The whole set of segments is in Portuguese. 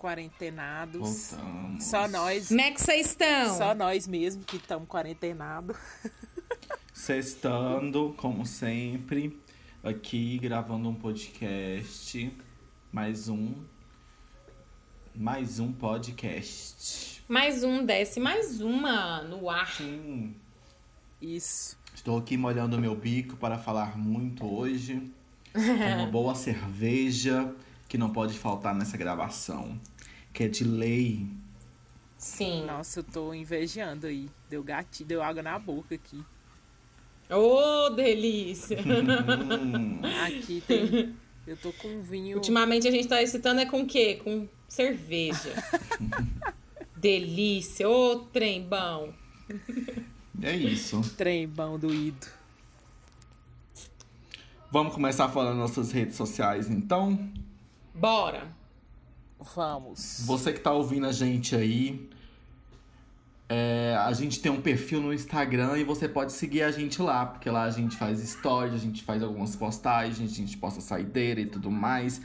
quarentenados. Voltamos. Só nós, Como é que vocês estão? só nós mesmo que estamos quarentenados. Sextando, como sempre, aqui gravando um podcast. Mais um. Mais um podcast. Mais um, desce mais uma no ar. Sim. Isso. Estou aqui molhando meu bico para falar muito hoje. Com uma boa cerveja que não pode faltar nessa gravação. Que é de lei. Sim. Nossa, eu tô invejando aí. Deu gatilho, deu água na boca aqui. Ô, delícia! Hum, Aqui tem. Eu tô com vinho. Ultimamente a gente tá excitando é com o quê? Com cerveja. delícia! Ô, trem bom! é isso. Trem bom doído. Vamos começar falando nossas redes sociais, então. Bora! Vamos. Você que tá ouvindo a gente aí, é, a gente tem um perfil no Instagram e você pode seguir a gente lá, porque lá a gente faz stories, a gente faz algumas postagens, a gente posta saideira e tudo mais.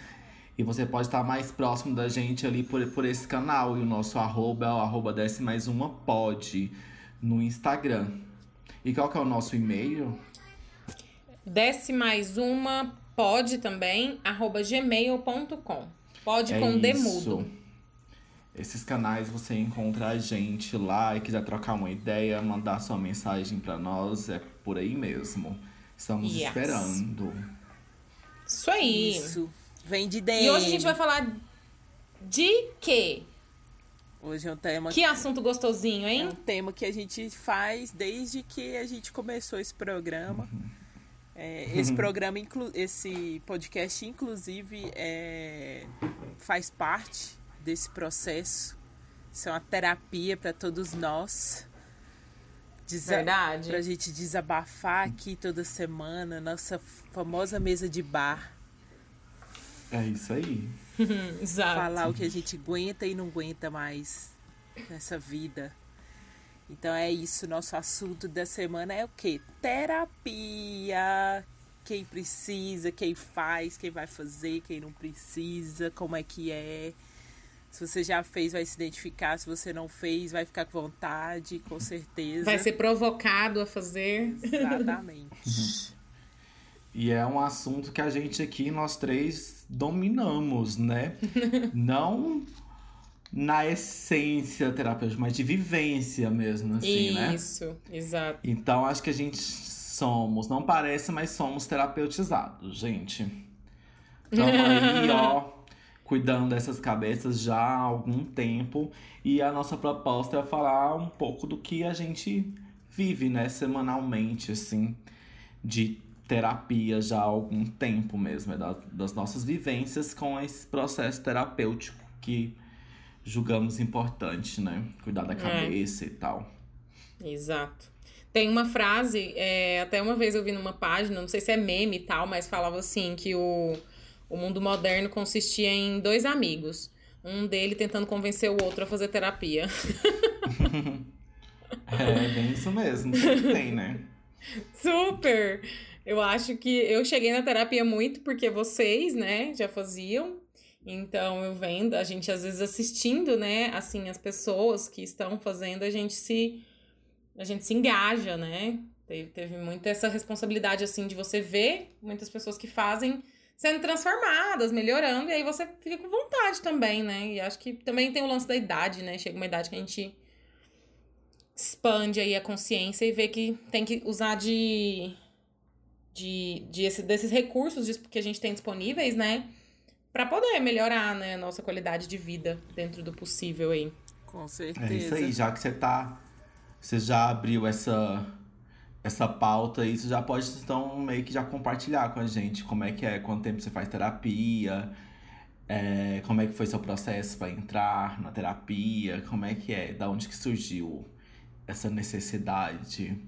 E você pode estar mais próximo da gente ali por, por esse canal. E o nosso arroba é o arroba desce mais uma pod no Instagram. E qual que é o nosso e-mail? Desce mais uma, pode também, arroba gmail.com. Pode É com D isso. mudo. Esses canais você encontra a gente lá e quiser trocar uma ideia, mandar sua mensagem pra nós, é por aí mesmo. Estamos Yes. esperando. Isso aí. Isso. Vem de dentro. E hoje a gente vai falar de quê? Hoje é um tema. Que assunto gostosinho, É hein? um tema que a gente faz desde que a gente começou esse programa. É, esse programa, inclu- esse podcast, inclusive, é, faz parte desse processo. Isso é uma terapia para todos nós. Desa Verdade. Pra gente desabafar aqui toda semana, nossa famosa mesa de bar. É isso aí. Exato. falar o que a gente aguenta e não aguenta mais nessa vida. Então é isso, nosso assunto da semana é o quê? Terapia. Quem precisa, quem faz, quem vai fazer, quem não precisa, como é que é. Se você já fez, vai se identificar. Se você não fez, vai ficar com vontade, com certeza. Vai ser provocado a fazer. Exatamente. E é um assunto que a gente aqui, nós três, dominamos, né? Não na essência terapêutica, mas de vivência mesmo, assim, né? Isso, exato. Então acho que a gente somos, não parece, mas somos terapeutizados, gente. Estamos aí, ó, cuidando dessas cabeças já há algum tempo. E a nossa proposta é falar um pouco do que a gente vive, né, semanalmente, assim, de terapia já há algum tempo mesmo, é da- das nossas vivências com esse processo terapêutico que julgamos importante, né? Cuidar da cabeça e tal. Exato. Tem uma frase, é, até uma vez eu vi numa página, não sei se é meme e tal, mas falava assim que o, o mundo moderno consistia em dois amigos. Um dele tentando convencer o outro a fazer terapia. É bem isso mesmo, sempre tem, né? Super! Eu acho que eu cheguei na terapia muito porque vocês, né, já faziam. Então eu vendo, a gente às vezes assistindo, né, assim, as pessoas que estão fazendo, a gente se a gente se engaja, né? Teve, teve muito essa responsabilidade assim de você ver muitas pessoas que fazem sendo transformadas, melhorando, e aí você fica com vontade também, né? E acho que também tem o lance da idade, né? Chega uma idade que a gente expande aí a consciência e vê que tem que usar de, de, de esse, desses recursos que a gente tem disponíveis, né? Pra poder melhorar, né, a nossa qualidade de vida dentro do possível aí. Com certeza. É isso aí, já que você tá. Você já abriu essa, essa pauta aí, você já pode então meio que já compartilhar com a gente como é que é, quanto tempo você faz terapia, é, como é que foi seu processo para entrar na terapia, como é que é, da onde que surgiu essa necessidade?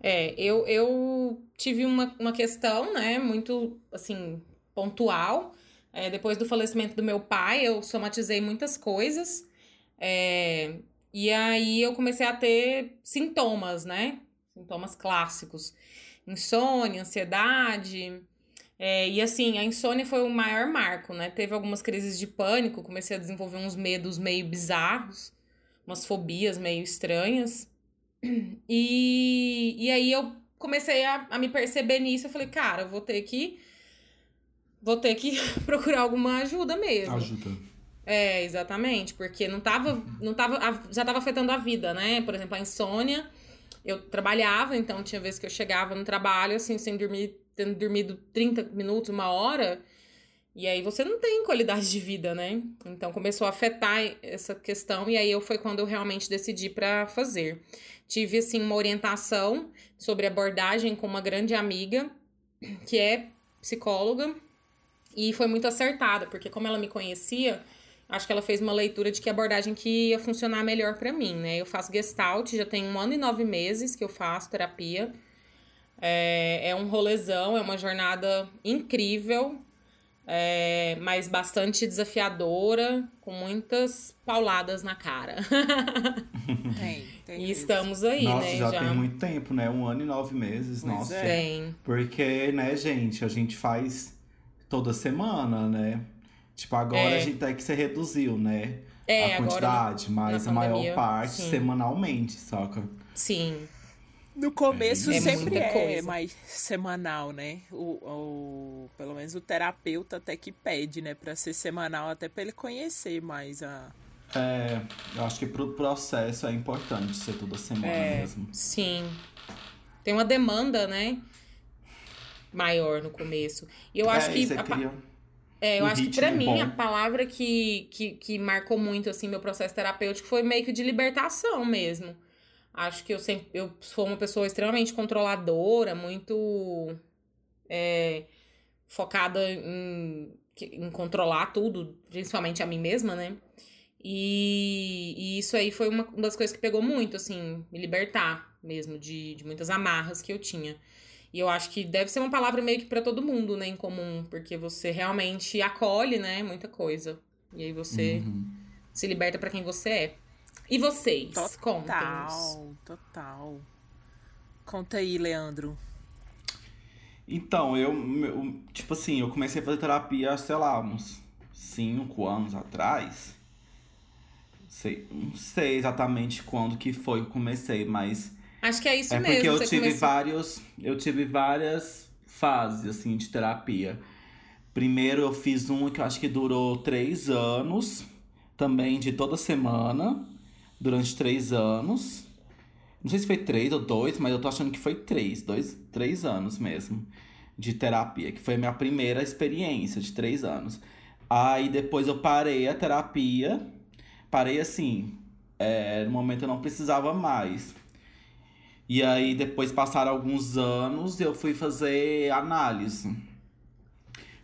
É, eu, eu tive uma, uma questão, né, muito, assim, pontual. É, depois do falecimento do meu pai, eu somatizei muitas coisas. É, e aí eu comecei a ter sintomas, né? Sintomas clássicos. Insônia, ansiedade. É, e assim, a insônia foi o maior marco, né? Teve algumas crises de pânico, comecei a desenvolver uns medos meio bizarros, umas fobias meio estranhas. E, e aí eu comecei a, a me perceber nisso. Eu falei, cara, eu vou ter que. Vou ter que procurar alguma ajuda mesmo. Ajuda. É, exatamente, porque não tava, não tava, já tava afetando a vida, né? Por exemplo, a insônia. Eu trabalhava, então tinha vezes que eu chegava no trabalho, assim, sem dormir, tendo dormido 30 minutos, uma hora. E aí você não tem qualidade de vida, né? Então começou a afetar essa questão, e aí eu foi quando eu realmente decidi para fazer. Tive, assim, uma orientação sobre abordagem com uma grande amiga, que é psicóloga, e foi muito acertada, porque como ela me conhecia, acho que ela fez uma leitura de que abordagem que ia funcionar melhor para mim, né? Eu faço Gestalt, já tem um ano e nove meses que eu faço terapia. É, é um rolezão, é uma jornada incrível, é, mas bastante desafiadora, com muitas pauladas na cara. Tem, tem e mesmo. estamos aí, Nossa, né? já, tem muito tempo, né? Um ano e nove meses, Pois nossa. é. Tem. Porque, né, gente, a gente faz toda semana, né? Tipo, agora É. a gente até que se reduziu, né? É, a agora quantidade, mas na a maior pandemia, parte sim. semanalmente, saca? Sim. No começo É sempre é coisa. mais semanal, né? O, o, pelo menos o terapeuta até que pede, né? Pra ser semanal, até pra ele conhecer mais a. É, eu acho que pro processo é importante ser toda semana É. mesmo. Sim. Tem uma demanda, né? Maior no começo. E eu acho é, que. você a pa- cria É, eu um acho que pra mim bom. a palavra que, que, que marcou muito assim meu processo terapêutico foi meio que de libertação mesmo. Acho que eu sempre eu sou uma pessoa extremamente controladora, muito é, focada em, em controlar tudo, principalmente a mim mesma, né? E, e isso aí foi uma, uma das coisas que pegou muito, assim, me libertar mesmo de, de muitas amarras que eu tinha. E eu acho que deve ser uma palavra meio que pra todo mundo, né, em comum, porque você realmente acolhe, né, muita coisa. E aí você Uhum. se liberta pra quem você é. E vocês? Total, total. Conta aí, Leandro. Então, eu, eu, tipo assim, eu comecei a fazer terapia, sei lá, uns cinco anos atrás. Sei, não sei exatamente quando que foi que eu comecei, mas Acho que é isso é mesmo. porque eu tive começou... vários, eu tive várias fases assim de terapia. Primeiro eu fiz uma que eu acho que durou três anos, também de toda semana, durante três anos. Não sei se foi três ou dois, mas eu tô achando que foi três, dois, três anos mesmo de terapia, que foi a minha primeira experiência de três anos. Aí depois eu parei a terapia, parei assim, é, no momento eu não precisava mais. E aí depois passaram alguns anos eu fui fazer análise.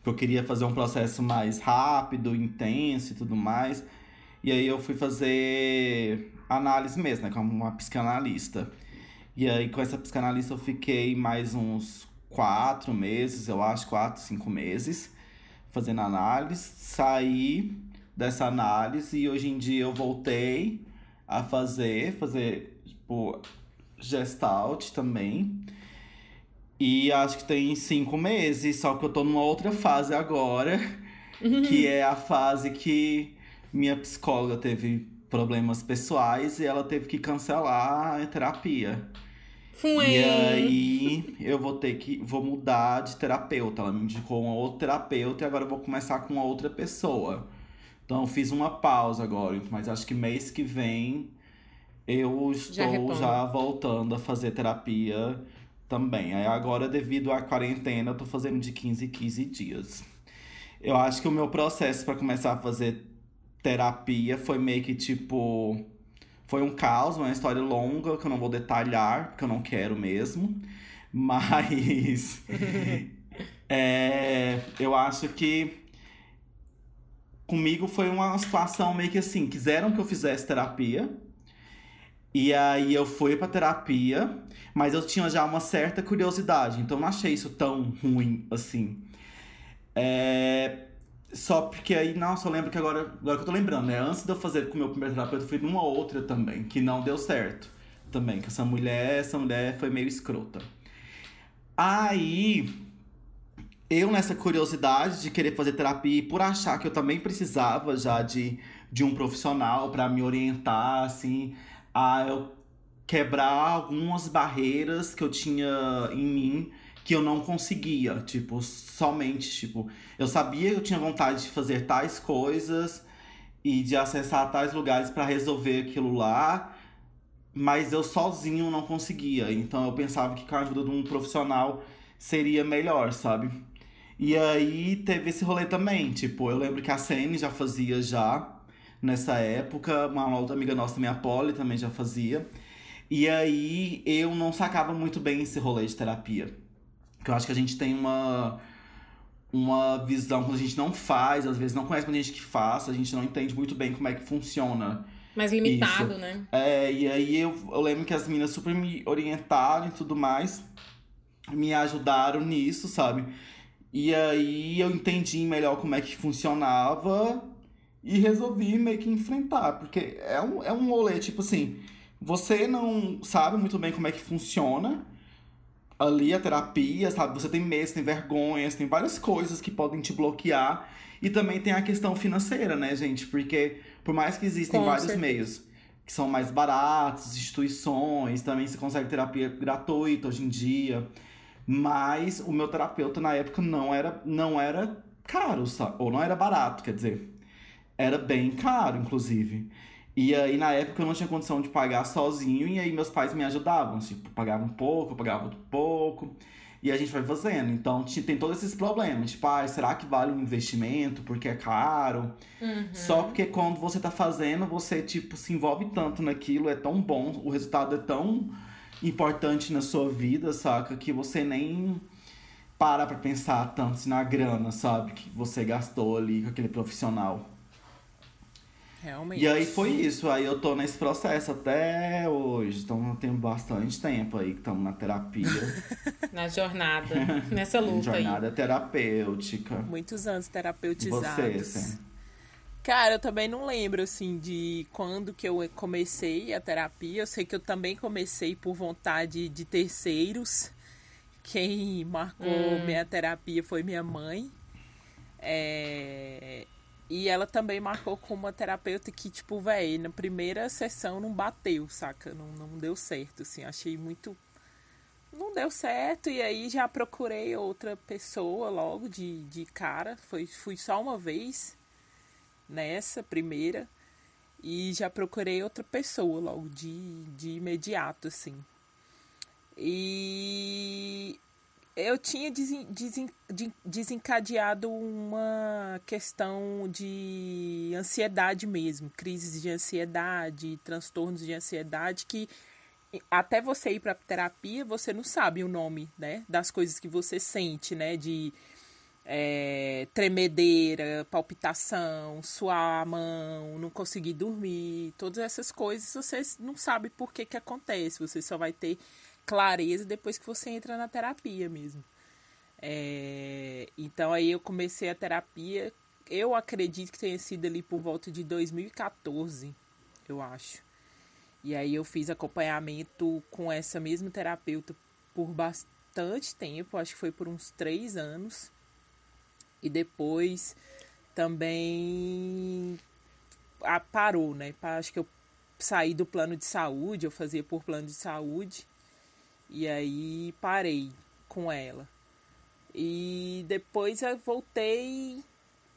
Eu queria fazer um processo mais rápido, intenso e tudo mais. E aí eu fui fazer análise mesmo, né? Com uma psicanalista. E aí com essa psicanalista eu fiquei mais uns quatro meses, eu acho, quatro, cinco meses, fazendo análise. Saí dessa análise e hoje em dia eu voltei a fazer, fazer, tipo, gestalt também. E acho que tem cinco meses, só que eu tô numa outra fase agora, que é a fase que minha psicóloga teve problemas pessoais e ela teve que cancelar a terapia. Fui. E aí eu vou ter que. vou mudar de terapeuta. Ela me indicou um outro terapeuta e agora eu vou começar com uma outra pessoa. Então eu fiz uma pausa agora, mas acho que mês que vem eu Já estou retoma. já, voltando a fazer terapia também. Aí agora, devido à quarentena, eu tô fazendo de 15 em 15 dias. Eu acho que o meu processo para começar a fazer terapia foi meio que tipo. Foi um caos, uma história longa que eu não vou detalhar, porque eu não quero mesmo. Mas. é, eu acho que. Comigo foi uma situação meio que assim: quiseram que eu fizesse terapia. E aí eu fui pra terapia, mas eu tinha já uma certa curiosidade, então não achei isso tão ruim assim. É... Só porque aí, nossa, eu lembro que agora, agora que eu tô lembrando, né? Antes de eu fazer com o meu primeiro terapeuta, eu fui numa outra também, que não deu certo. Também, que essa mulher, essa mulher foi meio escrota. Aí, eu nessa curiosidade de querer fazer terapia e por achar que eu também precisava já de, de um profissional para me orientar, assim, a eu quebrar algumas barreiras que eu tinha em mim que eu não conseguia, tipo, somente, tipo, eu sabia que eu tinha vontade de fazer tais coisas e de acessar tais lugares para resolver aquilo lá, mas eu sozinho não conseguia. Então eu pensava que com a ajuda de um profissional seria melhor, sabe? E aí teve esse rolê também, tipo, eu lembro que a Sene já fazia já nessa época, uma outra amiga nossa também, a Polly, também já fazia. E aí eu não sacava muito bem esse rolê de terapia. Porque eu acho que a gente tem uma, uma visão quando a gente não faz, às vezes não conhece muita gente que faça, a gente não entende muito bem como é que funciona. Mais limitado, isso. né? É, e aí eu, eu lembro que as meninas super me orientaram e tudo mais, me ajudaram nisso, sabe? E aí eu entendi melhor como é que funcionava e resolvi meio que enfrentar, porque é um, é um rolê, tipo assim, você não sabe muito bem como é que funciona, ali a terapia, sabe? Você tem medo, tem vergonhas, tem várias coisas que podem te bloquear. E também tem a questão financeira, né, gente? Porque por mais que existem Com vários certeza. meios que são mais baratos, instituições, também se consegue terapia gratuita hoje em dia. Mas o meu terapeuta na época não era, não era caro, sabe? Ou não era barato, quer dizer. Era bem caro, inclusive. E aí, na época, eu não tinha condição de pagar sozinho, e aí meus pais me ajudavam. Tipo, pagavam um pouco, eu pagava outro pouco. E a gente vai fazendo. Então, tem todos esses problemas. Tipo, ah, será que vale um investimento porque é caro? Uhum. Só porque quando você tá fazendo, você, tipo, se envolve tanto naquilo, é tão bom, o resultado é tão importante na sua vida, saca? Que você nem para pra pensar tanto assim, na grana, sabe? Que você gastou ali com aquele profissional. Realmente. E aí foi isso, aí eu tô nesse processo até hoje. Então eu tenho bastante tempo aí que estamos na terapia. Na jornada, nessa luta aí. jornada terapêutica. Muitos anos terapeutizados. você? Cara, eu também não lembro, assim, de quando que eu comecei a terapia. Eu sei que eu também comecei por vontade de terceiros. Quem marcou Hum. minha terapia foi minha mãe. É, E ela também marcou com uma terapeuta que, tipo, véi, na primeira sessão não bateu, saca? Não, não deu certo, assim. Achei muito. Não deu certo, e aí já procurei outra pessoa logo de, de cara. Foi, fui só uma vez nessa primeira e já procurei outra pessoa logo de, de imediato, assim. E eu tinha desen- desen- de- desencadeado uma questão de ansiedade mesmo, crises de ansiedade, transtornos de ansiedade que até você ir para terapia, você não sabe o nome, né, das coisas que você sente, né, de é, tremedeira, palpitação, suar a mão, não conseguir dormir, todas essas coisas você não sabe por que que acontece, você só vai ter clareza depois que você entra na terapia mesmo. É, então aí eu comecei a terapia, eu acredito que tenha sido ali por volta de 2014, eu acho. E aí eu fiz acompanhamento com essa mesma terapeuta por bastante tempo, acho que foi por uns três anos. E depois também ah, parou, né? Acho que eu saí do plano de saúde, eu fazia por plano de saúde. E aí parei com ela. E depois eu voltei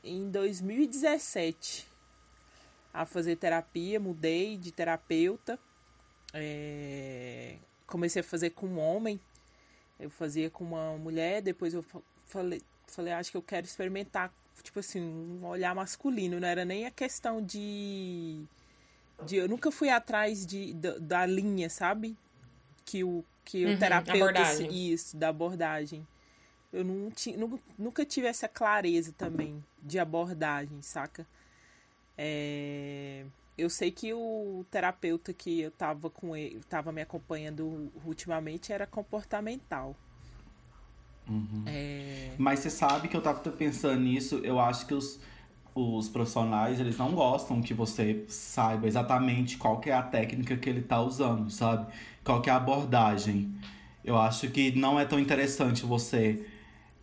em 2017 a fazer terapia, mudei de terapeuta. É, Comecei a fazer com um homem. Eu fazia com uma mulher, depois eu fa- falei, falei, acho que eu quero experimentar, tipo assim, um olhar masculino, não era nem a questão de. de eu nunca fui atrás de, da, da linha, sabe? Que o, que o Uhum, terapeuta. abordagem. Isso, da abordagem. Eu não ti, nu- nunca tive essa clareza também de abordagem, saca? É, eu sei que o terapeuta que eu tava com ele, tava me acompanhando ultimamente era comportamental. Uhum. É, Mas você sabe que eu tava pensando nisso, eu acho que os, os profissionais, eles não gostam que você saiba exatamente qual que é a técnica que ele tá usando, sabe? Qual que é a abordagem. Eu acho que não é tão interessante você.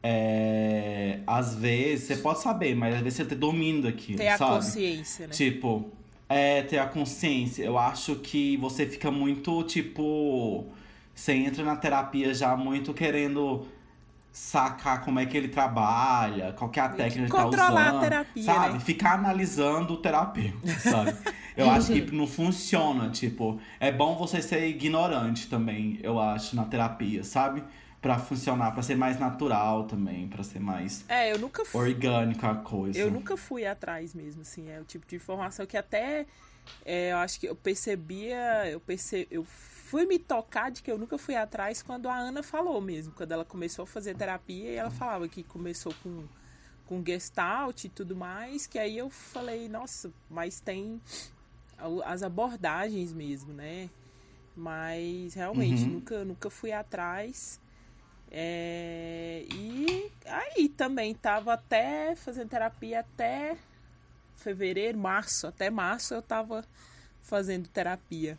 é, às vezes, você pode saber, mas às vezes você ter domínio daquilo, ter a sabe? consciência, né? Tipo, é ter a consciência. Eu acho que você fica muito, tipo. Você entra na terapia já muito querendo sacar como é que ele trabalha, qual que é a técnica que ele tá controlar a usando. terapia, sabe? né? Ficar analisando o terapeuta, sabe? Eu acho que não funciona, tipo, é bom você ser ignorante também, eu acho, na terapia, sabe? Pra funcionar, pra ser mais natural também, pra ser mais É, eu nunca fui. orgânica a coisa. Eu nunca fui atrás mesmo, assim, é o tipo de informação que até é, eu acho que eu percebia, eu perce, eu fui me tocar de que eu nunca fui atrás quando a Ana falou mesmo, quando ela começou a fazer terapia e ela falava que começou com com gestalt e tudo mais, que aí eu falei, nossa, mas tem as abordagens mesmo, né? Mas realmente Uhum. nunca nunca fui atrás. É, e aí também tava até fazendo terapia até fevereiro, março, até março eu tava fazendo terapia.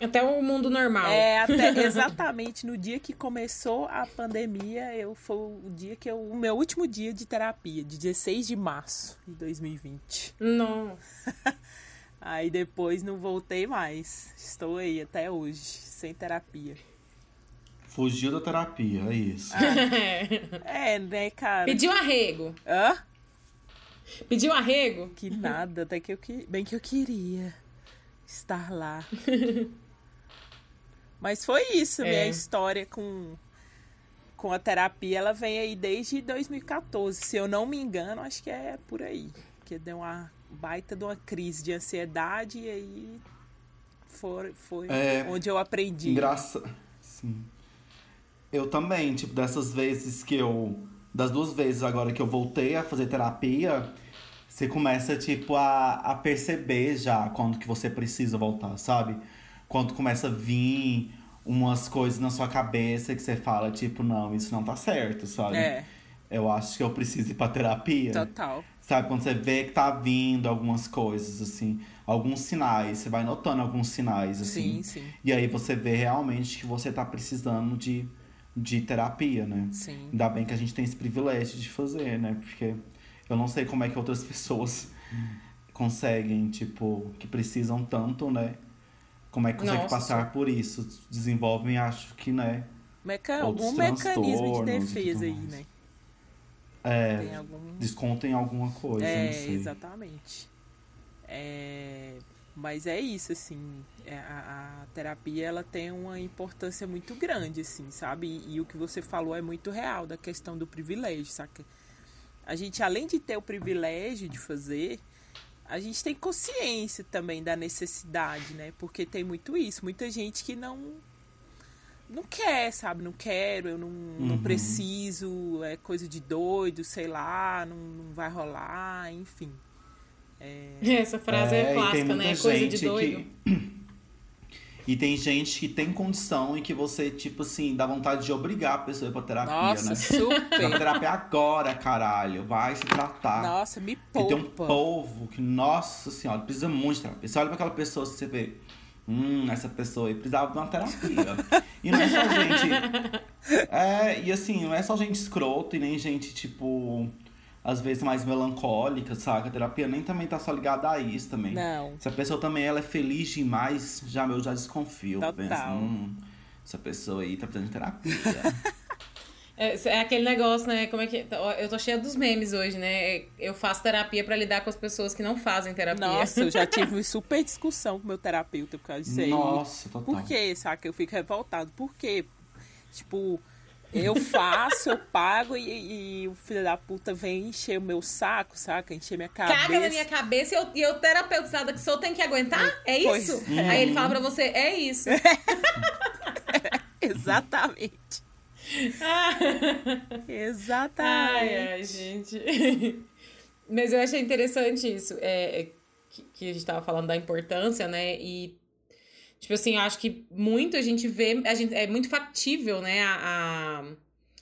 Até o mundo normal. É, até exatamente no dia que começou a pandemia, eu foi o dia que eu, o meu último dia de terapia, de 16 de março de 2020. Não. Aí depois não voltei mais. Estou aí até hoje, sem terapia. Fugiu da terapia, é isso. É, né, cara? Pediu arrego. Hã? Pediu arrego? Que nada, até que eu que... bem que eu queria estar lá. Mas foi isso, É. minha história com com a terapia, ela vem aí desde 2014, se eu não me engano, acho que é por aí, que deu uma baita de uma crise de ansiedade e aí foi, foi É. onde eu aprendi. Engraça... Sim. Eu também, tipo, dessas vezes que eu. Das duas vezes agora que eu voltei a fazer terapia, você começa, tipo, a, a perceber já quando que você precisa voltar, sabe? Quando começa a vir umas coisas na sua cabeça que você fala, tipo, não, isso não tá certo, sabe? É, Eu acho que eu preciso ir pra terapia. total. Sabe, quando você vê que tá vindo algumas coisas, assim, alguns sinais, você vai notando alguns sinais, assim. Sim, sim. E aí você vê realmente que você tá precisando de, de terapia, né? Sim. Ainda bem que a gente tem esse privilégio de fazer, né? Porque eu não sei como é que outras pessoas conseguem, tipo, que precisam tanto, né? Como é que conseguem Nossa. passar por isso? Desenvolvem, acho que, né? Meca... Algum mecanismo de defesa aí, né? É, Tem algum descontem alguma coisa, É, exatamente. É, mas é isso, assim, é, a, a terapia ela tem uma importância muito grande, assim, sabe? E, e o que você falou é muito real da questão do privilégio, saca? A gente, além de ter o privilégio de fazer, a gente tem consciência também da necessidade, né? Porque tem muito isso, muita gente que não não quer, sabe? Não quero, eu não, não Uhum. preciso, é coisa de doido, sei lá, não, não vai rolar, enfim. Essa frase é, tem clássica, né? Coisa de doido. que- E tem gente que tem condição e que você, tipo assim, dá vontade de obrigar a pessoa a ir pra terapia, Nossa, né? Vai pra super. terapia agora, caralho. Vai se tratar. Nossa, me E tem um poupa. povo que, nossa senhora, precisa muito de terapia. Você olha pra aquela pessoa, você vê, hum, essa pessoa aí precisava de uma terapia. e não é só gente. É, e assim, não é só gente escroto e nem gente, tipo, às vezes mais melancólica, saca? A terapia nem também tá só ligada a isso também. Não. Se a pessoa também ela é feliz demais, já meu já desconfio. Total. Penso, hum, essa pessoa aí tá precisando de terapia. É, é aquele negócio, né? Como é que. Eu tô cheia dos memes hoje, né? Eu faço terapia pra lidar com as pessoas que não fazem terapia. Nossa, eu já tive uma super discussão com meu terapeuta por causa disso aí. Nossa, total. Por quê, saca? Eu fico revoltado. Por quê? Tipo, eu faço, eu pago e, e o filho da puta vem encher o meu saco, saca? Encher minha cabeça. Caga na minha cabeça e eu, e eu terapeutizada que só tem que aguentar? É Pois isso? é. Aí ele fala pra você, é isso. Exatamente. Exatamente. Ai, ai, gente. Mas eu achei interessante isso. É, é que, que a gente tava falando da importância, né? E, tipo assim, eu acho que muito a gente vê, a gente, é muito factível, né, a, a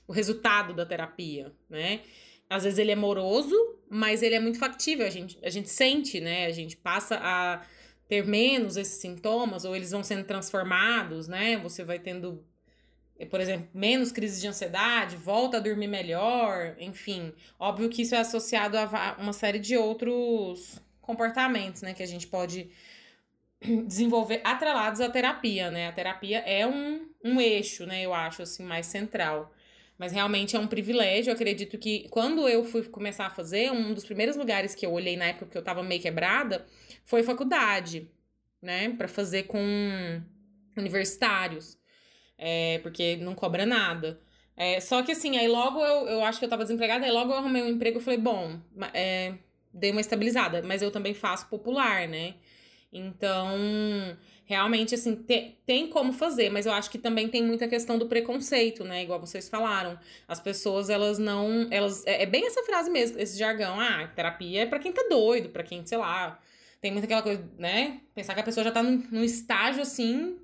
o resultado da terapia, né? Às vezes ele é moroso, mas ele é muito factível, a gente, a gente sente, né? A gente passa a ter menos esses sintomas, ou eles vão sendo transformados, né? Você vai tendo, por exemplo, menos crises de ansiedade, volta a dormir melhor, enfim. Óbvio que isso é associado a uma série de outros comportamentos, né? Que a gente pode desenvolver atrelados à terapia, né? A terapia é um, um eixo, né? Eu acho, assim, mais central. Mas realmente é um privilégio. Eu acredito que quando eu fui começar a fazer, um dos primeiros lugares que eu olhei na época que eu tava meio quebrada foi faculdade, né? Para fazer com universitários. É, porque não cobra nada. É, só que assim, aí logo eu, eu acho que eu tava desempregada, aí logo eu arrumei um emprego e falei, bom, é, dei uma estabilizada, mas eu também faço popular, né? Então, realmente, assim, te, tem como fazer, mas eu acho que também tem muita questão do preconceito, né? Igual vocês falaram. As pessoas, elas não. elas É, é bem essa frase mesmo, esse jargão. Ah, terapia é pra quem tá doido, pra quem, sei lá. Tem muita aquela coisa, né? Pensar que a pessoa já tá num, num estágio assim,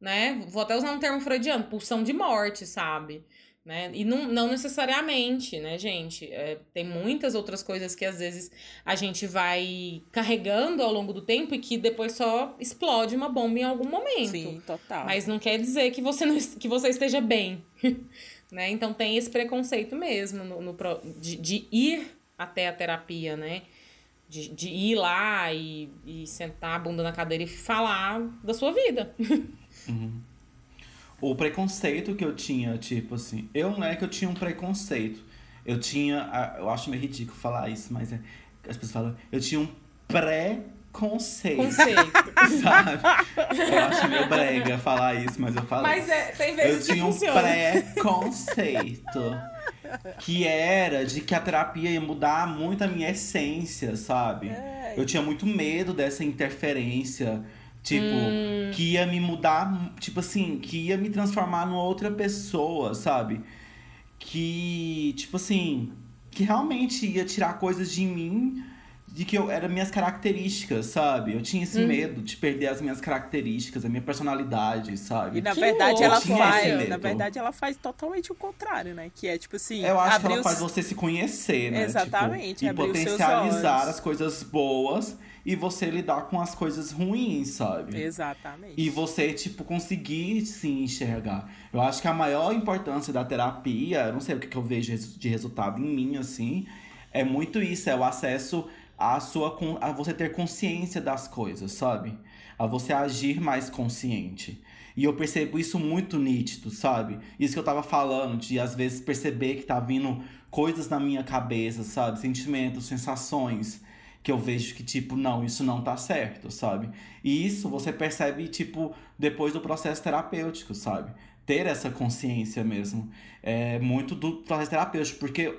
né? Vou até usar um termo freudiano, pulsão de morte, sabe? Né? E não, não necessariamente, né, gente? É, tem muitas outras coisas que às vezes a gente vai carregando ao longo do tempo e que depois só explode uma bomba em algum momento. Sim, total. Mas não quer dizer que você, não, que você esteja bem. né? Então tem esse preconceito mesmo no, no de, de ir até a terapia, né? De, de ir lá e, e sentar a bunda na cadeira e falar da sua vida. Uhum o preconceito que eu tinha, tipo assim, eu não é que eu tinha um preconceito. Eu tinha, eu acho meio ridículo falar isso, mas é, as pessoas falam, eu tinha um pré-conceito. Conceito. Sabe? Eu acho meio brega falar isso, mas eu falo. Mas é, tem vezes Eu tinha um pré-conceito. que era de que a terapia ia mudar muito a minha essência, sabe? É. Eu tinha muito medo dessa interferência Tipo, hum. que ia me mudar, tipo assim, que ia me transformar numa outra pessoa, sabe? Que, tipo assim, que realmente ia tirar coisas de mim de que eu era minhas características, sabe? Eu tinha esse hum. medo de perder as minhas características, a minha personalidade, sabe? E na que verdade ela faz, na verdade ela faz totalmente o contrário, né? Que é tipo assim, eu acho que ela os... faz você se conhecer, né? Exatamente, tipo, e potencializar as coisas boas e você lidar com as coisas ruins, sabe? Exatamente. E você, tipo, conseguir se enxergar. Eu acho que a maior importância da terapia, não sei o que, que eu vejo de resultado em mim, assim, é muito isso, é o acesso a sua a você ter consciência das coisas, sabe? A você agir mais consciente. E eu percebo isso muito nítido, sabe? Isso que eu tava falando, de às vezes perceber que tá vindo coisas na minha cabeça, sabe? Sentimentos, sensações que eu vejo que, tipo, não, isso não tá certo, sabe? E isso você percebe, tipo, depois do processo terapêutico, sabe? Ter essa consciência mesmo. É muito do processo terapêutico, porque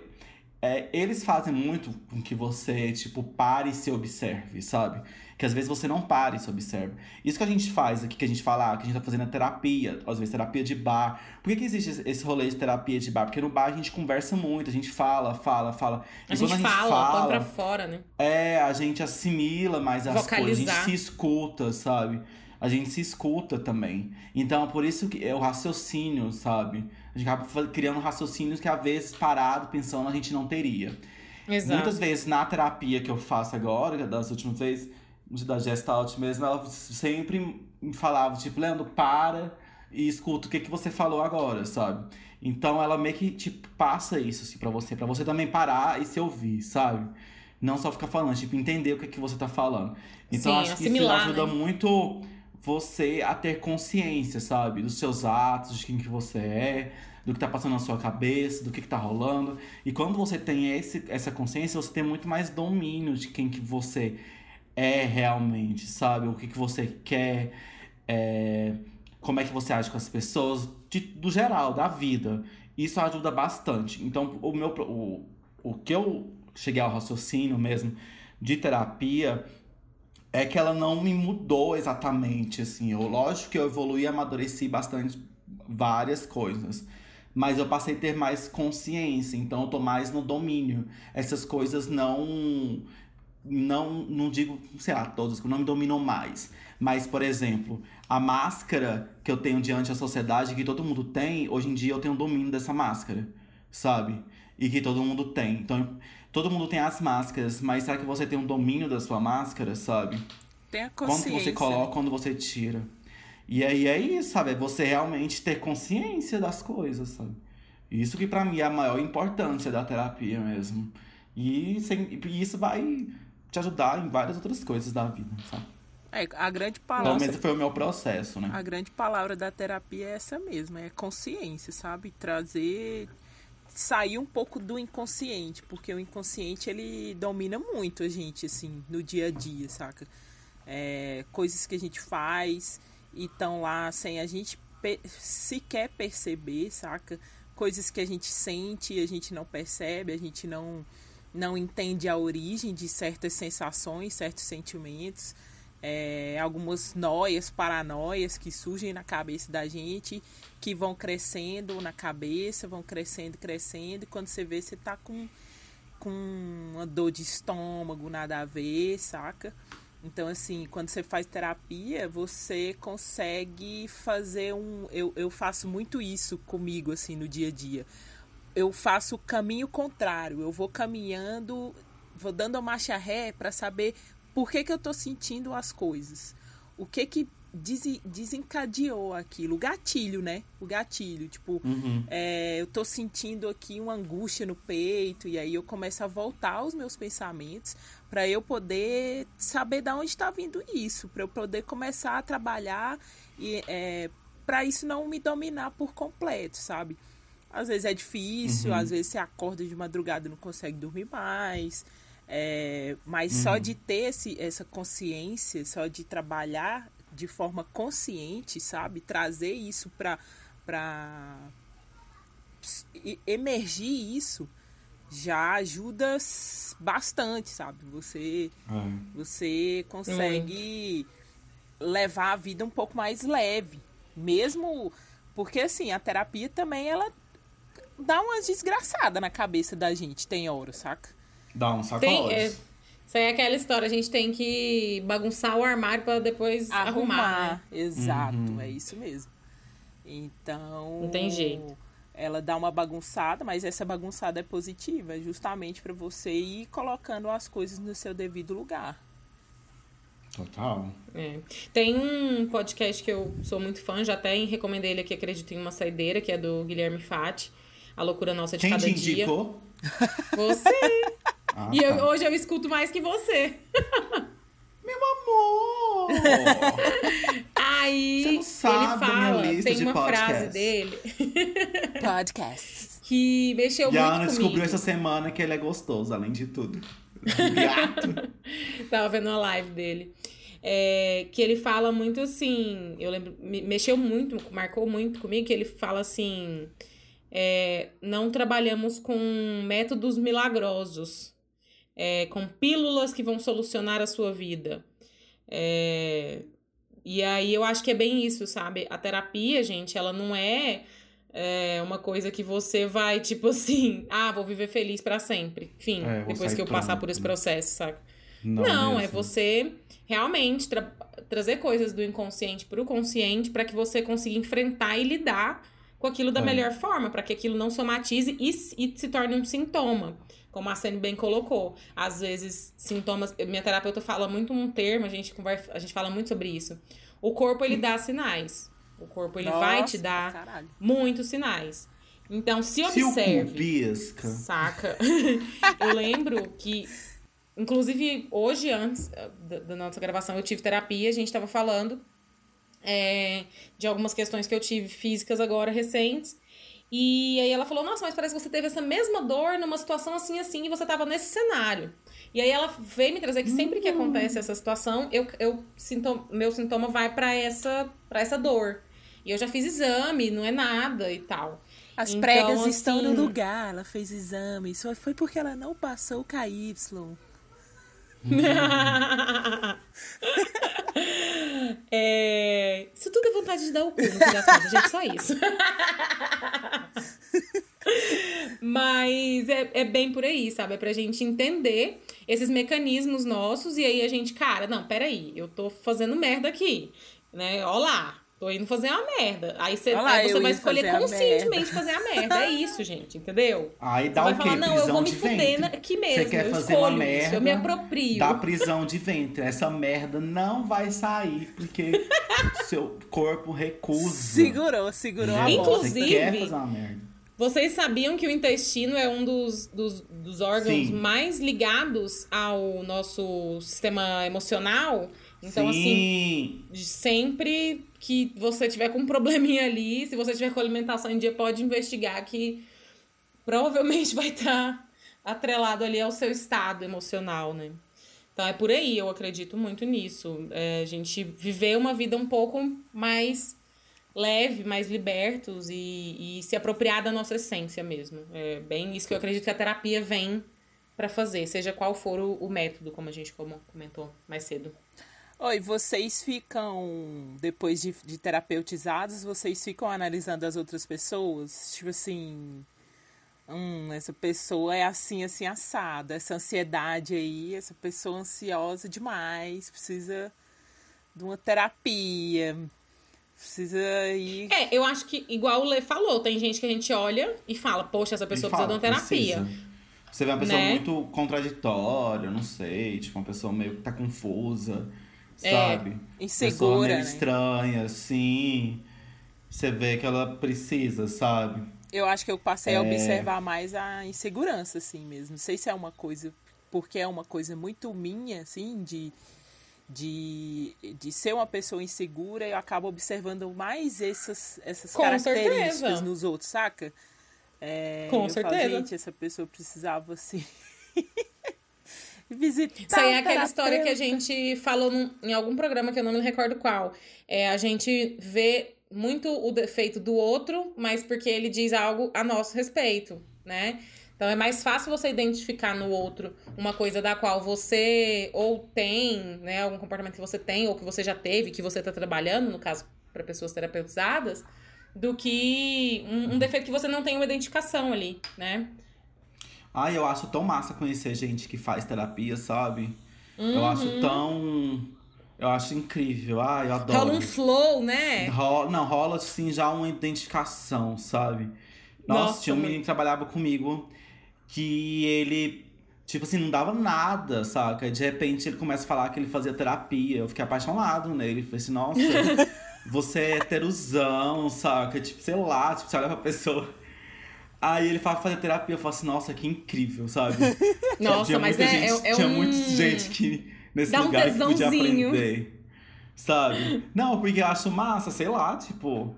é, eles fazem muito com que você, tipo, pare e se observe, sabe? Que às vezes você não para e se observa. Isso que a gente faz aqui, que a gente fala, ah, que a gente tá fazendo a terapia, às vezes terapia de bar. Por que, que existe esse rolê de terapia de bar? Porque no bar a gente conversa muito, a gente fala, fala, fala. A, gente, a gente fala, fala, pra fora, né? É, a gente assimila mais as Vocalizar. coisas, a gente se escuta, sabe? A gente se escuta também. Então, por isso que é o raciocínio, sabe? A gente acaba criando raciocínios que às vezes parado, pensando, a gente não teria. Exato. Muitas vezes na terapia que eu faço agora, das últimas vezes, da Gestalt mesmo, ela sempre me falava, tipo, Leandro, para e escuta o que, que você falou agora, sabe? Então ela meio que, tipo, passa isso, assim, pra você, pra você também parar e se ouvir, sabe? Não só ficar falando, tipo, entender o que, que você tá falando. Então Sim, acho que isso ajuda né? muito você a ter consciência, sabe? Dos seus atos, de quem que você é, do que tá passando na sua cabeça, do que, que tá rolando. E quando você tem esse, essa consciência, você tem muito mais domínio de quem que você é realmente, sabe? O que, que você quer, é, como é que você age com as pessoas, de, do geral, da vida. Isso ajuda bastante. Então, o meu o, o que eu cheguei ao raciocínio mesmo de terapia é que ela não me mudou exatamente, assim. Eu, lógico que eu evolui e amadureci bastante várias coisas. Mas eu passei a ter mais consciência, então eu tô mais no domínio. Essas coisas não não, não digo, sei lá, todos, que não me dominam mais. Mas, por exemplo, a máscara que eu tenho diante da sociedade, que todo mundo tem, hoje em dia eu tenho domínio dessa máscara, sabe? E que todo mundo tem. Então, todo mundo tem as máscaras, mas será que você tem um domínio da sua máscara, sabe? Tem a Quando consciência. você coloca, quando você tira. E aí é isso, sabe? É você realmente ter consciência das coisas, sabe? Isso que pra mim é a maior importância da terapia mesmo. E, sem- e isso vai te ajudar em várias outras coisas da vida, sabe? É, a grande Pelo palavra. menos foi o meu processo, né? A grande palavra da terapia é essa mesma, é consciência, sabe? Trazer sair um pouco do inconsciente, porque o inconsciente ele domina muito a gente assim no dia a dia, saca? É, coisas que a gente faz e estão lá sem a gente pe- sequer perceber, saca? Coisas que a gente sente e a gente não percebe, a gente não não entende a origem de certas sensações, certos sentimentos é, algumas noias, paranoias que surgem na cabeça da gente, que vão crescendo na cabeça, vão crescendo, crescendo, e quando você vê, você tá com, com uma dor de estômago, nada a ver, saca? Então, assim, quando você faz terapia, você consegue fazer um. Eu, eu faço muito isso comigo, assim, no dia a dia. Eu faço o caminho contrário. Eu vou caminhando, vou dando a marcha ré para saber por que, que eu tô sentindo as coisas. O que que desen- desencadeou aquilo? O gatilho, né? O gatilho. Tipo, Uhum. é, eu tô sentindo aqui uma angústia no peito, e aí eu começo a voltar aos meus pensamentos para eu poder saber de onde está vindo isso, para eu poder começar a trabalhar e é, para isso não me dominar por completo, sabe? Às vezes é difícil, Uhum. às vezes você acorda de madrugada e não consegue dormir mais. é, mas só Uhum. de ter esse, essa consciência, só de trabalhar de forma consciente, sabe? Trazer isso para para emergir isso já ajuda bastante, sabe? Você É. você consegue levar a vida um pouco mais leve, mesmo porque assim, a terapia também ela dá uma desgraçada na cabeça da gente, tem hora, saca? Dá um Tem, sacode. é, isso aí é aquela história, a gente tem que bagunçar o armário pra depois arrumar, né? Exato, Uhum. é isso mesmo. Então. Não tem jeito. Ela dá uma bagunçada, mas essa bagunçada é positiva, é justamente para você ir colocando as coisas no seu devido lugar. Total. É. Tem um podcast que eu sou muito fã, já até recomendei ele aqui, Acredito em uma Saideira, que é do Guilherme Fati. A loucura nossa de Quem cada te dia. indicou? Você! Ah, e eu- tá. hoje eu escuto mais que você. Meu amor! Aí Você não sabe ele fala, minha lista tem de uma frase podcasts. dele Podcasts. que mexeu e a muito Ana comigo. descobriu essa semana que ele é gostoso, além de tudo. Gato. Tava vendo a live dele. É, que ele fala muito assim, eu lembro, me- mexeu muito, marcou muito comigo, que ele fala assim: é, não trabalhamos com métodos milagrosos, é, com pílulas que vão solucionar a sua vida. É, e aí eu acho que é bem isso, sabe? A terapia, gente, ela não é, é, uma coisa que você vai, tipo assim, ah, vou viver feliz pra sempre. Enfim, É, depois que eu passar por esse processo, sabe? Não, Não, é mesmo. você realmente tra- trazer coisas do inconsciente para o consciente para que você consiga enfrentar e lidar com aquilo da É. melhor forma, para que aquilo não somatize e, e se torne um sintoma. Como a Sene bem colocou. Às vezes, sintomas. Minha terapeuta fala muito um termo, a gente, conversa, a gente fala muito sobre isso. O corpo, ele dá sinais. O corpo, ele vai te Nossa, dar Caralho. muitos sinais. Então, se Se o observe. cu pisca. Saca? eu lembro que, inclusive, hoje, antes eh, da, da nossa gravação, eu tive terapia, a gente tava falando é, de algumas questões que eu tive físicas agora, recentes. E aí ela falou, nossa, mas parece que você teve essa mesma dor numa situação assim, assim, e você tava nesse cenário. E aí ela veio me trazer que sempre que acontece essa situação, eu, eu sinto, meu sintoma vai pra essa, pra essa dor. E eu já fiz exame, não é nada e tal. As Então, pregas estão no assim- lugar, ela fez exame. Só foi porque ela não passou o KY. É, Isso tudo é vontade de dar o cu, no fim das contas, gente, só isso. Mas é, é bem por aí, sabe? É pra gente entender esses mecanismos nossos e aí a gente, cara, não, peraí, eu tô fazendo merda aqui, né? Ó lá, tô indo fazer uma merda. Aí você, Olha lá, aí você vai escolher fazer a conscientemente fazer a merda. É isso, gente, entendeu? Aí dá Você o vai quê? falar, não, eu prisão vou me de fuder aqui mesmo. Você quer eu fazer escolho uma isso, merda? eu me aproprio. Dá prisão de ventre. Essa merda não vai sair, porque seu corpo recusa. Segurou, segurou a Entendeu? bola. Inclusive- Você quer fazer uma merda. Vocês sabiam que o intestino é um dos, dos, dos órgãos Sim. mais ligados ao nosso sistema emocional? Então, assim, Sim. de sempre que você tiver com um probleminha ali, se você tiver com alimentação em dia, pode investigar que provavelmente vai estar atrelado ali ao seu estado emocional, né? Então é por aí, eu acredito muito nisso. É, a gente viver uma vida um pouco mais leve, mais libertos e, e se apropriar da nossa essência mesmo. É bem isso que eu acredito que a terapia vem para fazer, seja qual for o, o método, como a gente comentou mais cedo. Oi, vocês ficam, depois de, de terapeutizados, vocês ficam analisando as outras pessoas? Tipo assim, hum, essa pessoa é assim, assim, assada. Essa ansiedade aí, essa pessoa ansiosa demais, precisa de uma terapia. Precisa ir. É, eu acho que, igual o Lê falou, tem gente que a gente olha e fala, poxa, essa pessoa fala, precisa de uma terapia. precisa. Você vê uma pessoa Né? muito contraditória, não sei, tipo, uma pessoa meio que tá confusa, É, sabe? pessoa insegura, meio né? estranha, assim. Você vê que ela precisa, sabe? Eu acho que eu passei a É. observar mais a insegurança, assim mesmo. Não sei se é uma coisa, porque é uma coisa muito minha, assim, de, de, de ser uma pessoa insegura, eu acabo observando mais essas, essas Com características certeza. nos outros, saca? É, Com eu Falo, certeza. gente, essa pessoa precisava, assim, visitar. Isso aí é aquela história que a gente falou num- em algum programa que eu não me recordo qual. É, a gente vê muito o defeito do outro, mas porque ele diz algo a nosso respeito, né? Então é mais fácil você identificar no outro uma coisa da qual você ou tem, né, algum comportamento que você tem ou que você já teve, que você tá trabalhando, no caso para pessoas terapeutizadas, do que um, um defeito que você não tem uma identificação ali, né? Ai, eu acho tão massa conhecer gente que faz terapia, sabe? Eu Uhum. acho tão. Eu acho incrível. Ai, eu adoro. Rola um flow, né? Ro- Não, rola assim já uma identificação, sabe? Nossa, Nossa, tinha um menino que trabalhava comigo que ele, tipo assim, não dava nada, saca? E de repente ele começa a falar que ele fazia terapia. Eu fiquei apaixonado nele. Falei assim, nossa, você é heterosão, saca? Tipo, sei lá, tipo, você olha pra pessoa. Aí ele fala fazer terapia, eu falo assim, nossa, que incrível, sabe? Nossa, tinha mas muita é, gente, é, é tinha um... muita gente que nesse Dá um lugar que podia aprender. Sabe? Não, porque eu acho massa, sei lá, tipo.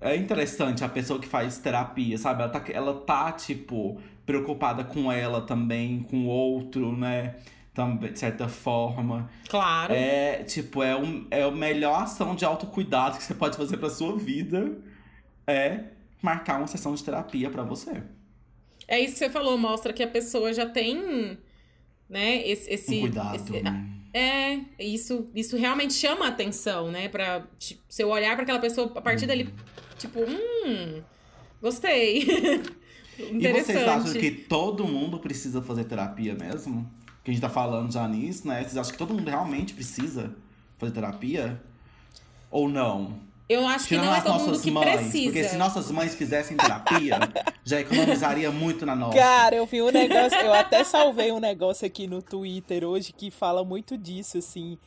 É interessante a pessoa que faz terapia, sabe? Ela tá, ela tá tipo, preocupada com ela também, com o outro, né? Também, de certa forma. Claro. É, tipo, é, um, é a melhor ação de autocuidado que você pode fazer pra sua vida. É marcar uma sessão de terapia pra você. É isso que você falou, mostra que a pessoa já tem, né, esse... esse Um cuidado. esse- né? é, isso, isso realmente chama a atenção, né, pra tipo, você olhar pra aquela pessoa, a partir dali, tipo, hum, gostei. E vocês acham que todo mundo precisa fazer terapia mesmo? Que a gente tá falando já nisso, né? Vocês acham que todo mundo realmente precisa fazer terapia? Ou não? Eu acho que Tirando não é as todo mundo nossas que mães. precisa. Porque se nossas mães fizessem terapia, já economizaria muito na nossa. Cara, eu vi um negócio, eu até salvei um negócio aqui no Twitter hoje que fala muito disso, assim.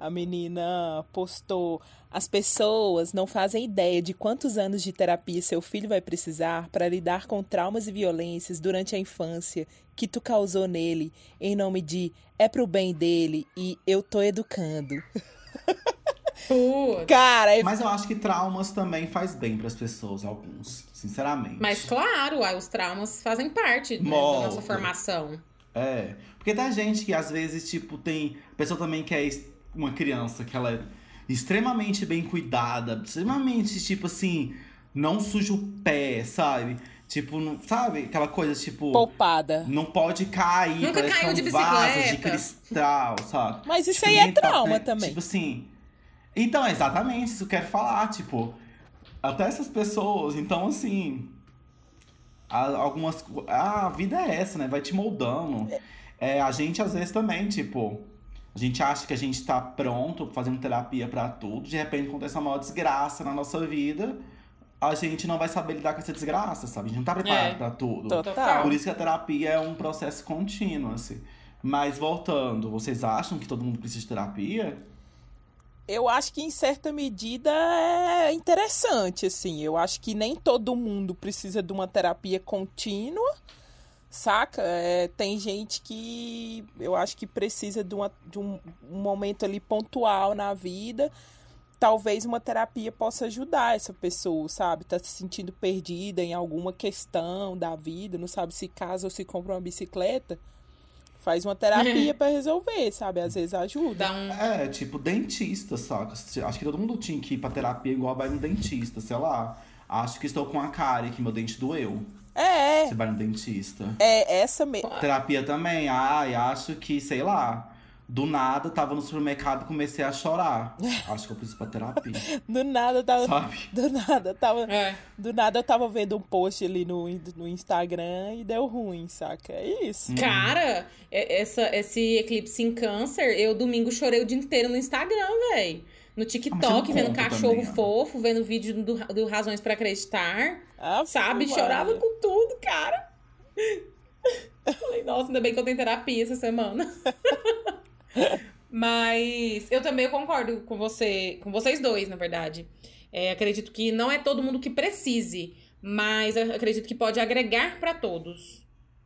A menina postou: as pessoas não fazem ideia de quantos anos de terapia seu filho vai precisar para lidar com traumas e violências durante a infância que tu causou nele, em nome de é pro bem dele e eu tô educando. Putz. Cara, é Mas eu acho que traumas também faz bem pras pessoas, alguns. Sinceramente. Mas claro, uai, os traumas fazem parte né, da nossa formação. É. Porque tem gente que às vezes, tipo, tem. A pessoa também que é uma criança que ela é extremamente bem cuidada, extremamente, tipo assim, não suja o pé, sabe? Tipo, não, sabe? Aquela coisa, tipo. poupada. Não pode cair, Nunca parece caiu que é de um vaso de bicicleta. cristal, sabe? Mas isso Tipo, aí é tá- trauma né, também. Tipo assim. Então, exatamente, isso que eu quero falar, tipo. Até essas pessoas, então assim. algumas. A vida é essa, né? Vai te moldando. É, a gente, às vezes, também, tipo. A gente acha que a gente tá pronto fazendo terapia para tudo. De repente acontece uma maior desgraça na nossa vida. A gente não vai saber lidar com essa desgraça, sabe? A gente não tá preparado É. pra tudo. Total. Por isso que a terapia é um processo contínuo, assim. Mas voltando, vocês acham que todo mundo precisa de terapia? Eu acho que em certa medida é interessante, assim. Eu acho que nem todo mundo precisa de uma terapia contínua, saca? É, tem gente que eu acho que precisa de, uma, de um, um momento ali pontual na vida. Talvez uma terapia possa ajudar essa pessoa, sabe? Tá se sentindo perdida em alguma questão da vida, não sabe se casa ou se compra uma bicicleta. Faz uma terapia pra resolver, sabe? Às vezes ajuda. Um. É, tipo, dentista, saca? Acho que todo mundo tinha que ir pra terapia igual vai no dentista, sei lá. Acho que estou com a cárie que meu dente doeu. É, Você vai no dentista. é essa mesmo. Terapia também. Ai, acho que, sei lá. Do nada, tava no supermercado e comecei a chorar. Acho que eu preciso pra terapia. Do nada eu tava. Sabe? Do nada, eu tava. É. Do nada eu tava vendo um post ali no, no Instagram e deu ruim, saca? É isso. Cara, é- essa, esse eclipse em câncer, eu domingo chorei o dia inteiro no Instagram, véi. No Ah, TikTok, vendo cachorro também, ó. fofo, vendo vídeo do, do Razões pra Acreditar. Ah, Sabe? Maria. Chorava com tudo, cara. Falei, nossa, ainda bem que eu tenho terapia essa semana. Mas eu também concordo com você, com vocês dois, na verdade. É, acredito que não é todo mundo que precise, mas acredito que pode agregar pra todos.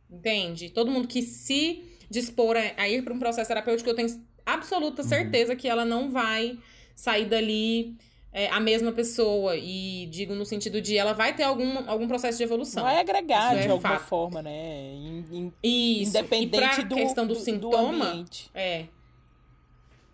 Entende? Todo mundo que se dispor a, ir para um processo terapêutico, eu tenho absoluta certeza que ela não vai sair dali é, a mesma pessoa. E digo no sentido de ela vai ter algum, algum processo de evolução. Vai agregar Isso é de alguma fato. forma, né? In- in- Isso. independente e pra do, questão do, do, do sintoma, ambiente. é,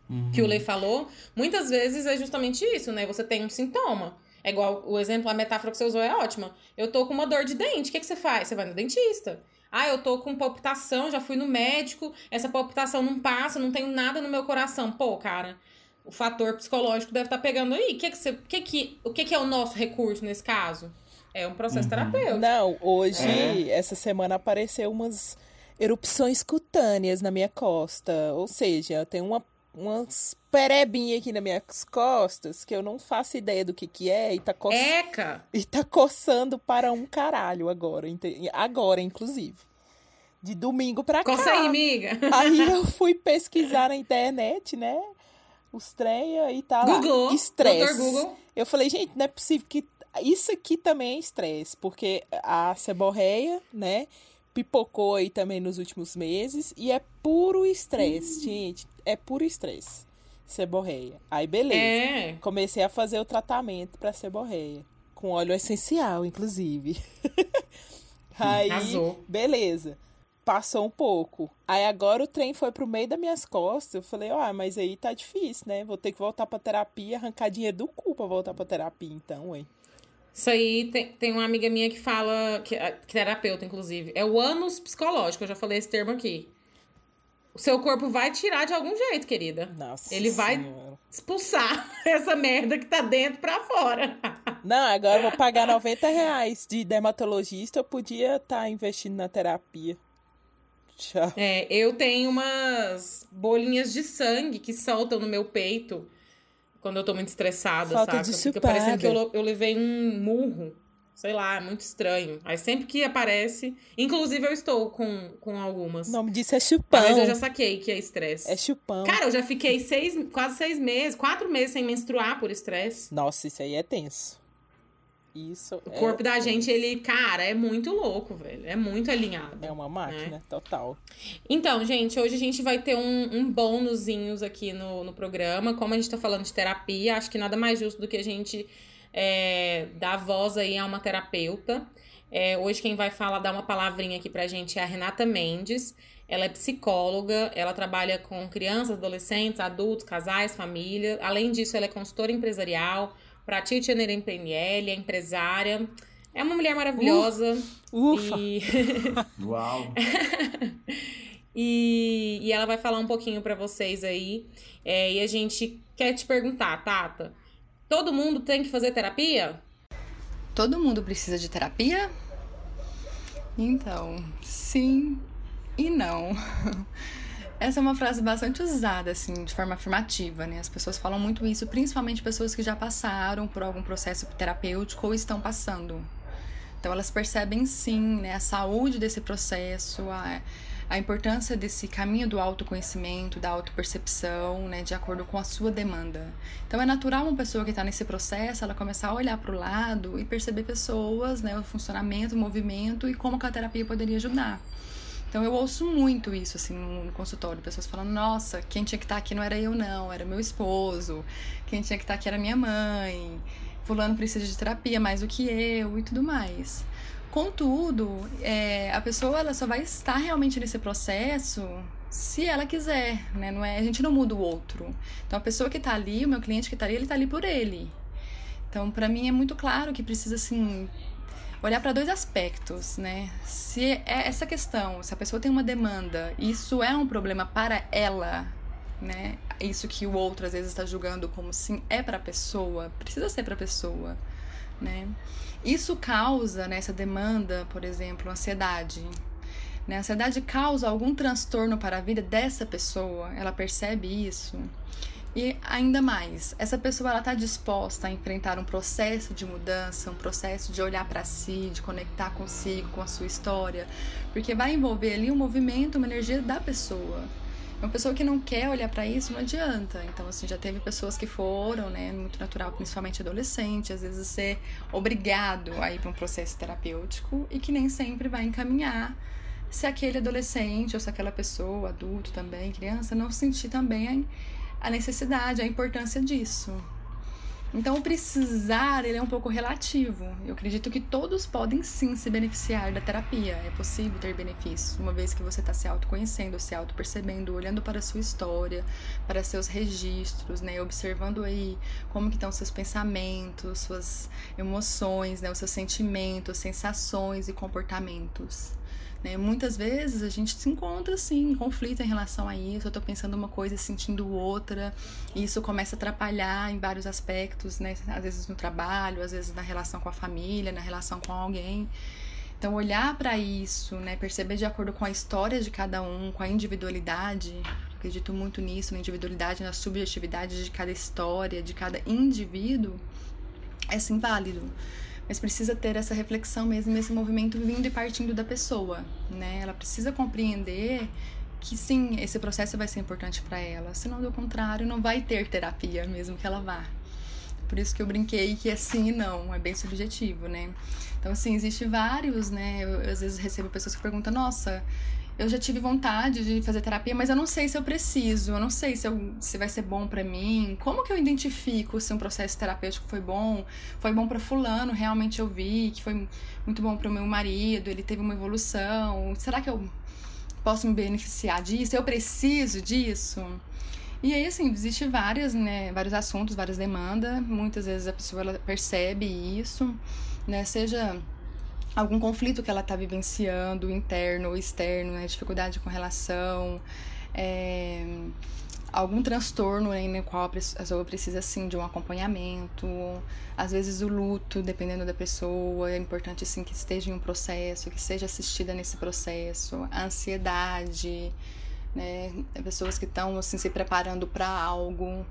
Uhum. que o Lei falou, muitas vezes é justamente isso, né? Você tem um sintoma. É igual o exemplo, a metáfora que você usou é ótima. Eu tô com uma dor de dente, o que, que você faz? Você vai no dentista. Ah, eu tô com palpitação, já fui no médico, essa palpitação não passa, não tenho nada no meu coração. Pô, cara, o fator psicológico deve estar pegando aí. O que que, você, o que, que, o que, que é o nosso recurso nesse caso? É um processo Uhum. terapêutico. Não, hoje, É. essa semana apareceu umas erupções cutâneas na minha costa. Ou seja, eu tenho uma, umas perebinhas aqui nas minhas costas que eu não faço ideia do que que é e tá, co Eca! e tá coçando para um caralho agora. Agora, inclusive. De domingo pra Coça cá. aí, amiga. Aí eu fui pesquisar na internet, né? Os trem aí tá lá. Google, Estresse. Dr. Google. Eu falei, gente, não é possível que. Isso aqui também é estresse, porque a seborreia, né? Pipocou aí também nos últimos meses e é puro estresse, gente. É puro estresse. Seborreia. Aí, beleza. É. Comecei a fazer o tratamento pra seborreia. Com óleo essencial, inclusive. Aí, Arrasou. beleza. Passou um pouco. Aí agora o trem foi pro meio das minhas costas. Eu falei, ah, mas aí tá difícil, né? Vou ter que voltar pra terapia, arrancar dinheiro do cu pra voltar pra terapia, então, hein? Isso aí tem, tem uma amiga minha que fala, que, é terapeuta, inclusive. É o ânus psicológico, eu já falei esse termo aqui. O seu corpo vai tirar de algum jeito, querida. Nossa. Ele vai- Senhora. Expulsar essa merda que tá dentro pra fora. Não, agora eu vou pagar 90 reais de dermatologista. Eu podia estar investindo na terapia. Tchau. É, eu tenho umas bolinhas de sangue que soltam no meu peito quando eu tô muito estressada, Falta sabe? de Fica parecendo que eu, eu levei um murro. Sei lá, é muito estranho. Aí sempre que aparece. Inclusive, eu estou com, com algumas. O nome disso é chupão. Mas eu já saquei que é estresse. É chupão. Cara, eu já fiquei seis, quase seis meses, quatro meses sem menstruar por estresse. Nossa, isso aí é tenso. Isso O corpo é da tenso. gente, ele, cara, é muito louco, velho. É muito alinhado. É uma máquina, total. Então, gente, hoje a gente vai ter um, um bônusinhos aqui no, no programa. Como a gente tá falando de terapia, acho que nada mais justo do que a gente é, dar voz aí a uma terapeuta. É, hoje quem vai falar, dar uma palavrinha aqui pra gente é a Renata Mendes. Ela é psicóloga, ela trabalha com crianças, adolescentes, adultos, casais, família. Além disso, ela é consultora empresarial, em PNL, é empresária. É uma mulher maravilhosa. Ufa! E... Uau. E, e ela vai falar um pouquinho pra vocês aí. É, e a gente quer te perguntar, Tata. Todo mundo tem que fazer terapia? Todo mundo precisa de terapia? Então, sim e não. Essa é uma frase bastante usada, assim, de forma afirmativa, né? As pessoas falam muito isso, principalmente pessoas que já passaram por algum processo terapêutico ou estão passando. Então, elas percebem, sim, né, a saúde desse processo, a, a importância desse caminho do autoconhecimento, da autopercepção, né, de acordo com a sua demanda. Então, é natural uma pessoa que está nesse processo, ela começar a olhar para o lado e perceber pessoas, né, o funcionamento, o movimento e como a terapia poderia ajudar. Então eu ouço muito isso assim no consultório, pessoas falando: "Nossa, quem tinha que estar tá aqui não era eu não, era meu esposo. Quem tinha que estar tá aqui era minha mãe. Fulano precisa de terapia mais do que eu e tudo mais". Contudo, é, a pessoa ela só vai estar realmente nesse processo se ela quiser, né? Não é, a gente não muda o outro. Então a pessoa que está ali, o meu cliente que está ali, ele está ali por ele. Então, para mim é muito claro que precisa assim olhar para dois aspectos, né? Se é essa questão, se a pessoa tem uma demanda, isso é um problema para ela, né? Isso que o outro às vezes está julgando como sim é para a pessoa, precisa ser para a pessoa, né? Isso causa nessa né, demanda, por exemplo, ansiedade. Né? A ansiedade causa algum transtorno para a vida dessa pessoa, ela percebe isso. E ainda mais, essa pessoa está disposta a enfrentar um processo de mudança, um processo de olhar para si, de conectar consigo, com a sua história, porque vai envolver ali um movimento, uma energia da pessoa. Uma pessoa que não quer olhar para isso não adianta. Então, assim, já teve pessoas que foram, né, muito natural, principalmente adolescente, às vezes ser obrigado a ir para um processo terapêutico e que nem sempre vai encaminhar se aquele adolescente ou se aquela pessoa, adulto também, criança, não sentir também a necessidade, a importância disso. Então, o precisar ele é um pouco relativo. Eu acredito que todos podem sim se beneficiar da terapia. É possível ter benefícios, uma vez que você está se autoconhecendo, se autopercebendo, olhando para a sua história, para seus registros, né? Observando aí como que estão seus pensamentos, suas emoções, né? Os seus sentimentos, sensações e comportamentos. Né? Muitas vezes a gente se encontra assim, em conflito em relação a isso. Eu estou pensando uma coisa e sentindo outra, e isso começa a atrapalhar em vários aspectos, né? Às vezes no trabalho, às vezes na relação com a família, na relação com alguém. Então, olhar para isso, né? perceber de acordo com a história de cada um, com a individualidade, acredito muito nisso, na individualidade, na subjetividade de cada história, de cada indivíduo, é sim válido mas precisa ter essa reflexão mesmo, esse movimento vindo e partindo da pessoa, né? Ela precisa compreender que sim, esse processo vai ser importante para ela, senão do contrário não vai ter terapia mesmo que ela vá. Por isso que eu brinquei que é sim e não, é bem subjetivo, né? Então, assim, existe vários, né? Eu, às vezes recebo pessoas que perguntam, nossa, eu já tive vontade de fazer terapia, mas eu não sei se eu preciso, eu não sei se, eu, se vai ser bom para mim. Como que eu identifico se um processo terapêutico foi bom? Foi bom para fulano, realmente eu vi que foi muito bom para o meu marido, ele teve uma evolução. Será que eu posso me beneficiar disso? Eu preciso disso? E aí, assim, existe várias, né, vários assuntos, várias demandas. Muitas vezes a pessoa percebe isso, né, seja algum conflito que ela está vivenciando, interno ou externo, né? dificuldade com relação, é, algum transtorno né, no qual a pessoa precisa sim de um acompanhamento, às vezes o luto, dependendo da pessoa, é importante sim que esteja em um processo, que seja assistida nesse processo, a ansiedade, né? pessoas que estão assim se preparando para algo.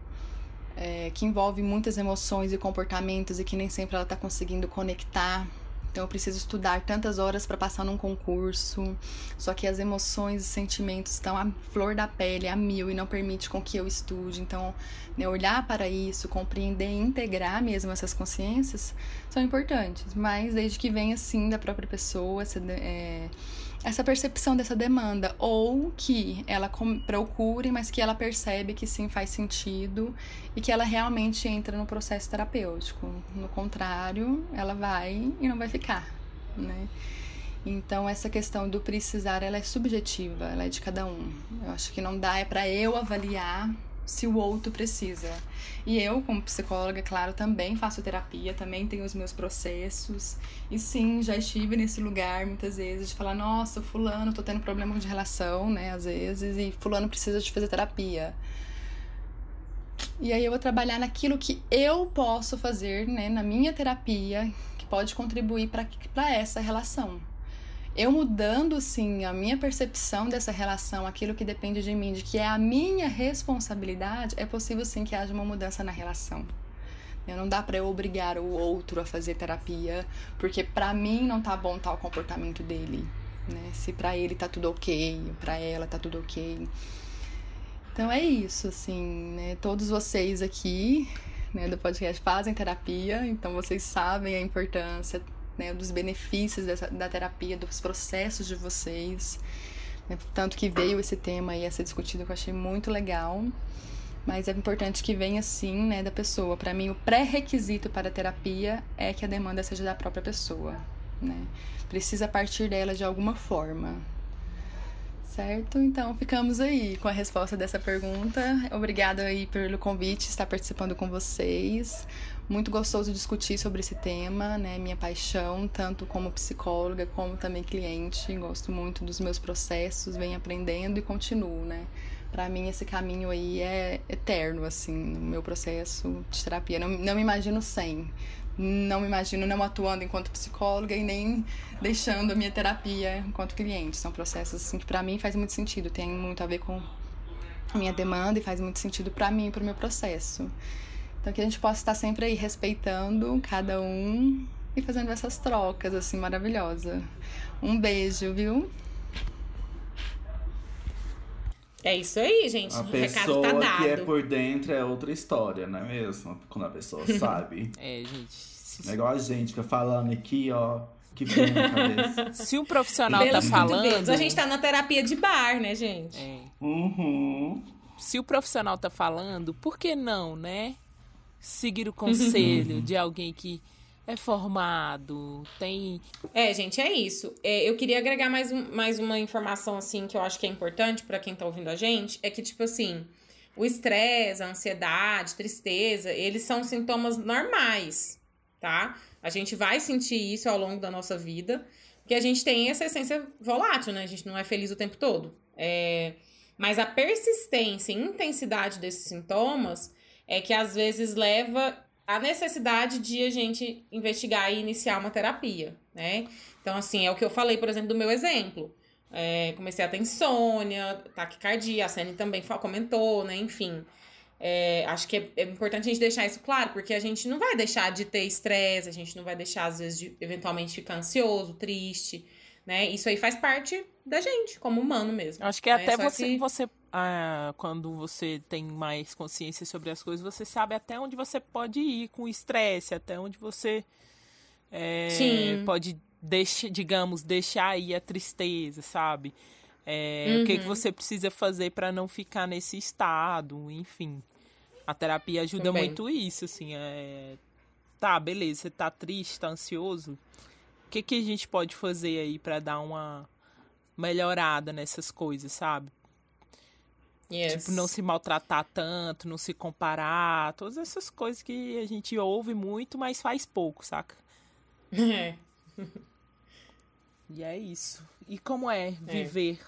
É, que envolve muitas emoções e comportamentos e que nem sempre ela está conseguindo conectar então eu preciso estudar tantas horas para passar num concurso. Só que as emoções e sentimentos estão à flor da pele, a mil, e não permite com que eu estude. Então, né, olhar para isso, compreender e integrar mesmo essas consciências são importantes. Mas desde que venha assim da própria pessoa, é, essa percepção dessa demanda, ou que ela procure, mas que ela percebe que sim faz sentido e que ela realmente entra no processo terapêutico. No contrário, ela vai e não vai ficar, né? Então essa questão do precisar, ela é subjetiva, ela é de cada um. Eu acho que não dá é para eu avaliar se o outro precisa. E eu, como psicóloga, claro, também faço terapia, também tenho os meus processos. E sim, já estive nesse lugar muitas vezes de falar: nossa, Fulano, tô tendo problema de relação, né, às vezes, e Fulano precisa de fazer terapia. E aí eu vou trabalhar naquilo que eu posso fazer, né, na minha terapia, que pode contribuir para essa relação. Eu mudando, sim, a minha percepção dessa relação, aquilo que depende de mim, de que é a minha responsabilidade, é possível, sim, que haja uma mudança na relação. Não dá para eu obrigar o outro a fazer terapia, porque para mim não tá bom tal comportamento dele, né? Se para ele tá tudo ok, para ela tá tudo ok. Então é isso, assim, né? Todos vocês aqui, né, do podcast fazem terapia, então vocês sabem a importância né, dos benefícios dessa, da terapia, dos processos de vocês. Né, tanto que veio esse tema aí a ser discutido que eu achei muito legal. Mas é importante que venha sim, né, da pessoa. Para mim, o pré-requisito para a terapia é que a demanda seja da própria pessoa, né? Precisa partir dela de alguma forma. Certo? Então, ficamos aí com a resposta dessa pergunta. Obrigada aí pelo convite, estar participando com vocês muito gostoso discutir sobre esse tema, né? Minha paixão, tanto como psicóloga como também cliente. Gosto muito dos meus processos, venho aprendendo e continuo, né? Para mim esse caminho aí é eterno, assim, no meu processo de terapia. Não, não me imagino sem. Não me imagino não atuando enquanto psicóloga e nem deixando a minha terapia enquanto cliente. São processos assim que para mim faz muito sentido, tem muito a ver com a minha demanda e faz muito sentido para mim para o meu processo. Então que a gente possa estar sempre aí respeitando cada um e fazendo essas trocas assim maravilhosa. Um beijo, viu? É isso aí, gente. A o pessoa recado tá dado. que é por dentro é outra história, não é mesmo? Quando a pessoa sabe. É, gente. É igual a gente fica falando aqui, ó. Que vem na cabeça. Se o profissional tá falando. A gente tá na terapia de bar, né, gente? É. Uhum. Se o profissional tá falando, por que não, né? Seguir o conselho de alguém que é formado, tem. É, gente, é isso. É, eu queria agregar mais, um, mais uma informação, assim, que eu acho que é importante pra quem tá ouvindo a gente. É que, tipo assim, o estresse, a ansiedade, tristeza, eles são sintomas normais, tá? A gente vai sentir isso ao longo da nossa vida, porque a gente tem essa essência volátil, né? A gente não é feliz o tempo todo. É... Mas a persistência e intensidade desses sintomas é que às vezes leva à necessidade de a gente investigar e iniciar uma terapia, né? Então, assim, é o que eu falei, por exemplo, do meu exemplo. É, comecei a ter insônia, taquicardia, a Sene também comentou, né? Enfim. É, acho que é, é, importante a gente deixar isso claro, porque a gente não vai deixar de ter estresse, a gente não vai deixar, às vezes, de eventualmente ficar ansioso, triste, né? Isso aí faz parte da gente, como humano mesmo. Acho que é né? até Só você, que- você ah, quando você tem mais consciência sobre as coisas, você sabe até onde você pode ir com o estresse, até onde você é, pode, deixa, digamos, deixar aí a tristeza, sabe? É, O que, que Uhum. você precisa fazer para não ficar nesse estado, enfim. A terapia ajuda Também. muito isso, assim. É... Tá, beleza, você tá triste, tá ansioso. O que, que a gente pode fazer aí para dar uma melhorada nessas coisas, sabe? Yes. Tipo, não se maltratar tanto, não se comparar, todas essas coisas que a gente ouve muito, mas faz pouco, saca? É. E é isso. E como é viver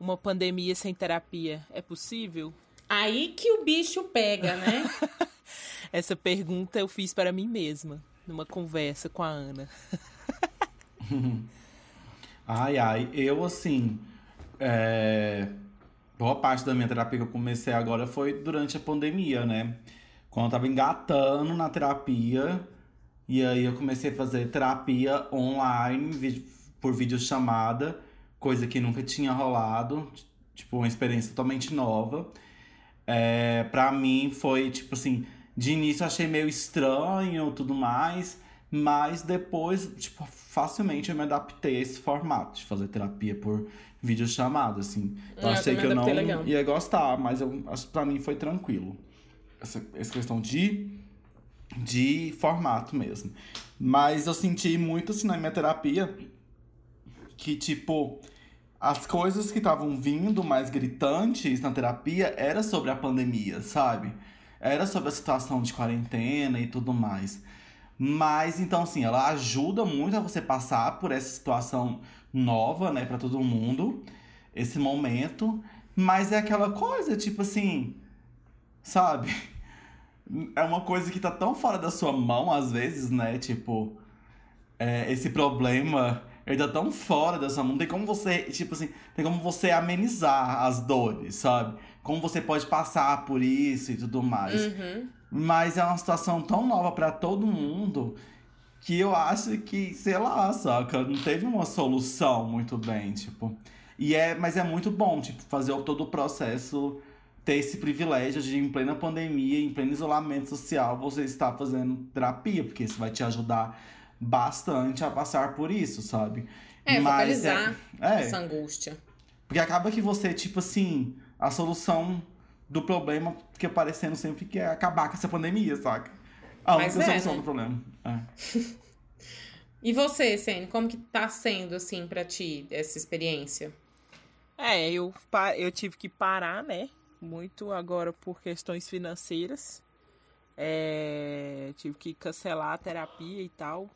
uma pandemia sem terapia? É possível? Aí que o bicho pega, né? Essa pergunta eu fiz para mim mesma, numa conversa com a Ana. Ai, ai, eu assim. é, Boa parte da minha terapia que eu comecei agora foi durante a pandemia, né? Quando eu tava engatando na terapia. E aí eu comecei a fazer terapia online, por videochamada, coisa que nunca tinha rolado. Tipo, uma experiência totalmente nova. É, pra mim foi, tipo assim, de início achei meio estranho tudo mais, mas depois, tipo, facilmente eu me adaptei a esse formato de fazer terapia por videochamada, assim. Eu É, eu achei também que eu não legal. ia gostar, mas eu pra mim foi tranquilo. Essa, essa questão de, de formato mesmo. Mas eu senti muito, assim, na minha terapia que, tipo, as coisas que estavam vindo mais gritantes na terapia era sobre a pandemia, sabe? Era sobre a situação de quarentena e tudo mais. Mas, então, assim, ela ajuda muito a você passar por essa situação nova, né, pra todo mundo, esse momento. Mas é aquela coisa, tipo assim, sabe? É uma coisa que tá tão fora da sua mão, às vezes, né? Tipo, é, esse problema ele tá tão fora dessa mundo. Tem como você, tipo assim, tem como você amenizar as dores, sabe? Como você pode passar por isso e tudo mais. Uhum. Mas é uma situação tão nova para todo mundo que eu acho que, sei lá, saca? Não teve uma solução muito bem, tipo. E é, mas é muito bom, tipo, fazer todo o processo ter esse privilégio de, em plena pandemia, em pleno isolamento social, você estar fazendo terapia, porque isso vai te ajudar bastante a passar por isso, sabe? É, Mas focalizar é, essa angústia. porque acaba que você, tipo assim, a solução do problema fica parecendo sempre que é acabar com essa pandemia, saca? A Mas única é, solução né? do problema. É. E você, Sene, como que tá sendo, assim, pra ti, essa experiência? É, eu, eu tive que parar, né? Muito agora por questões financeiras. É, tive que cancelar a terapia e tal.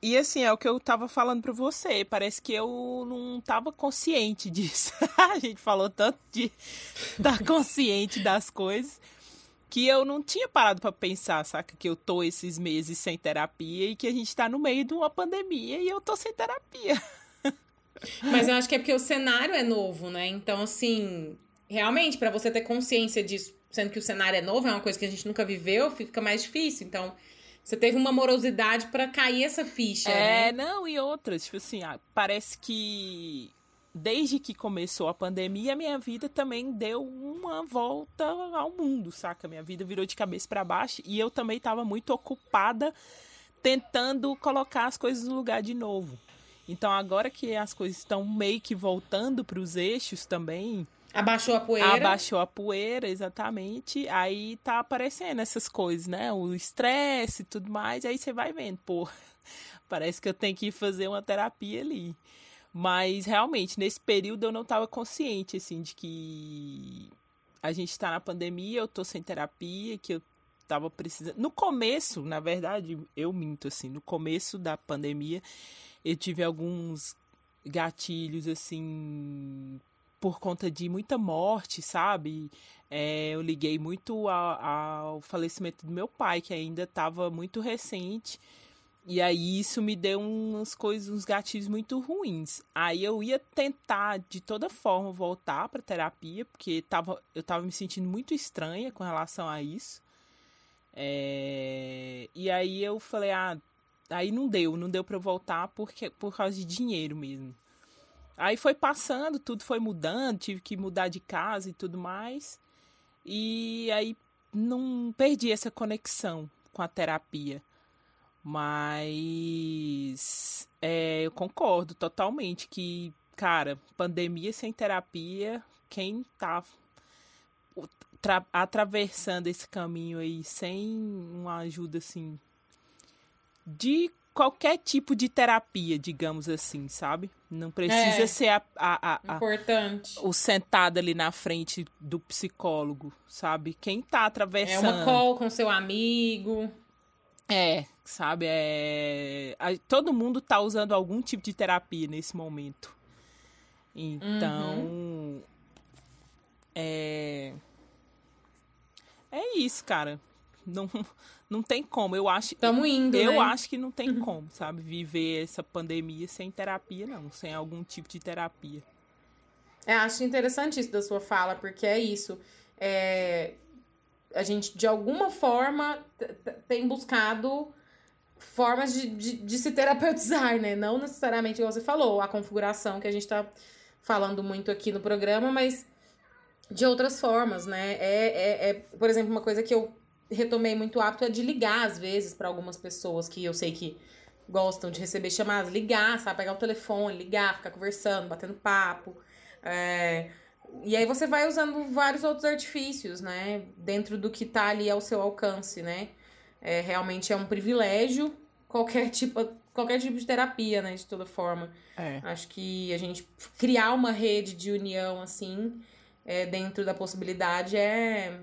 E assim, é o que eu tava falando pra você. Parece que eu não tava consciente disso. a gente falou tanto de estar consciente das coisas que eu não tinha parado pra pensar, saca? Que eu tô esses meses sem terapia e que a gente tá no meio de uma pandemia e eu tô sem terapia. Mas eu acho que é porque o cenário é novo, né? Então, assim, realmente, pra você ter consciência disso, sendo que o cenário é novo, é uma coisa que a gente nunca viveu, fica mais difícil. Então, você teve uma morosidade pra cair essa ficha, É, né? não, e outras, tipo assim, ah, parece que desde que começou a pandemia, minha vida também deu uma volta ao mundo, saca? Minha vida virou de cabeça pra baixo e eu também tava muito ocupada tentando colocar as coisas no lugar de novo. Então, agora que as coisas estão meio que voltando para os eixos também, Abaixou a poeira. abaixou a poeira, exatamente, aí tá aparecendo essas coisas, né? O estresse e tudo mais, aí você vai vendo, pô, parece que eu tenho que fazer uma terapia ali. Mas realmente, nesse período eu não estava consciente, assim, de que a gente está na pandemia, eu tô sem terapia, que eu tava precisando. No começo, na verdade, eu minto, assim, no começo da pandemia, eu tive alguns gatilhos, assim, por conta de muita morte, sabe? É, eu liguei muito ao, ao falecimento do meu pai, que ainda estava muito recente. E aí isso me deu umas coisas, uns gatilhos muito ruins. Aí eu ia tentar de toda forma voltar para terapia, porque tava, eu tava me sentindo muito estranha com relação a isso. É, E aí eu falei, ah, aí não deu, não deu para eu voltar porque por causa de dinheiro mesmo. Aí foi passando, tudo foi mudando, tive que mudar de casa e tudo mais. E aí não perdi essa conexão com a terapia. Mas é, eu concordo totalmente que, cara, pandemia sem terapia, quem tá tra- atravessando esse caminho aí sem uma ajuda assim de qualquer tipo de terapia, digamos assim, sabe? Não precisa É. ser a, a, a, Importante. o sentado ali na frente do psicólogo, sabe? Quem tá É atravessando. uma call com seu amigo. É, sabe? É... Todo mundo tá usando algum tipo de terapia nesse momento. Então. É. É isso, cara. Não, não tem como. Eu acho. Tamo indo, eu né? acho que não tem como, sabe? Viver essa pandemia sem terapia, não. Sem algum tipo de terapia. É, acho interessante isso da sua fala, porque é isso. É, a gente, de alguma forma, tem buscado formas de, de, de se terapeutizar, né? Não necessariamente, igual você falou, a configuração que a gente tá falando muito aqui no programa, mas de outras formas, né? É, é, é, por exemplo, uma coisa que eu retomei muito hábito é de ligar, às vezes, para algumas pessoas que eu sei que gostam de receber chamadas, ligar, sabe? Pegar o telefone, ligar, ficar conversando, batendo papo. É, E aí você vai usando vários outros artifícios, né? Dentro do que tá ali ao seu alcance, né? É, realmente é um privilégio qualquer tipo, qualquer tipo de terapia, né? De toda forma. É. Acho que a gente criar uma rede de união, assim, é, dentro da possibilidade é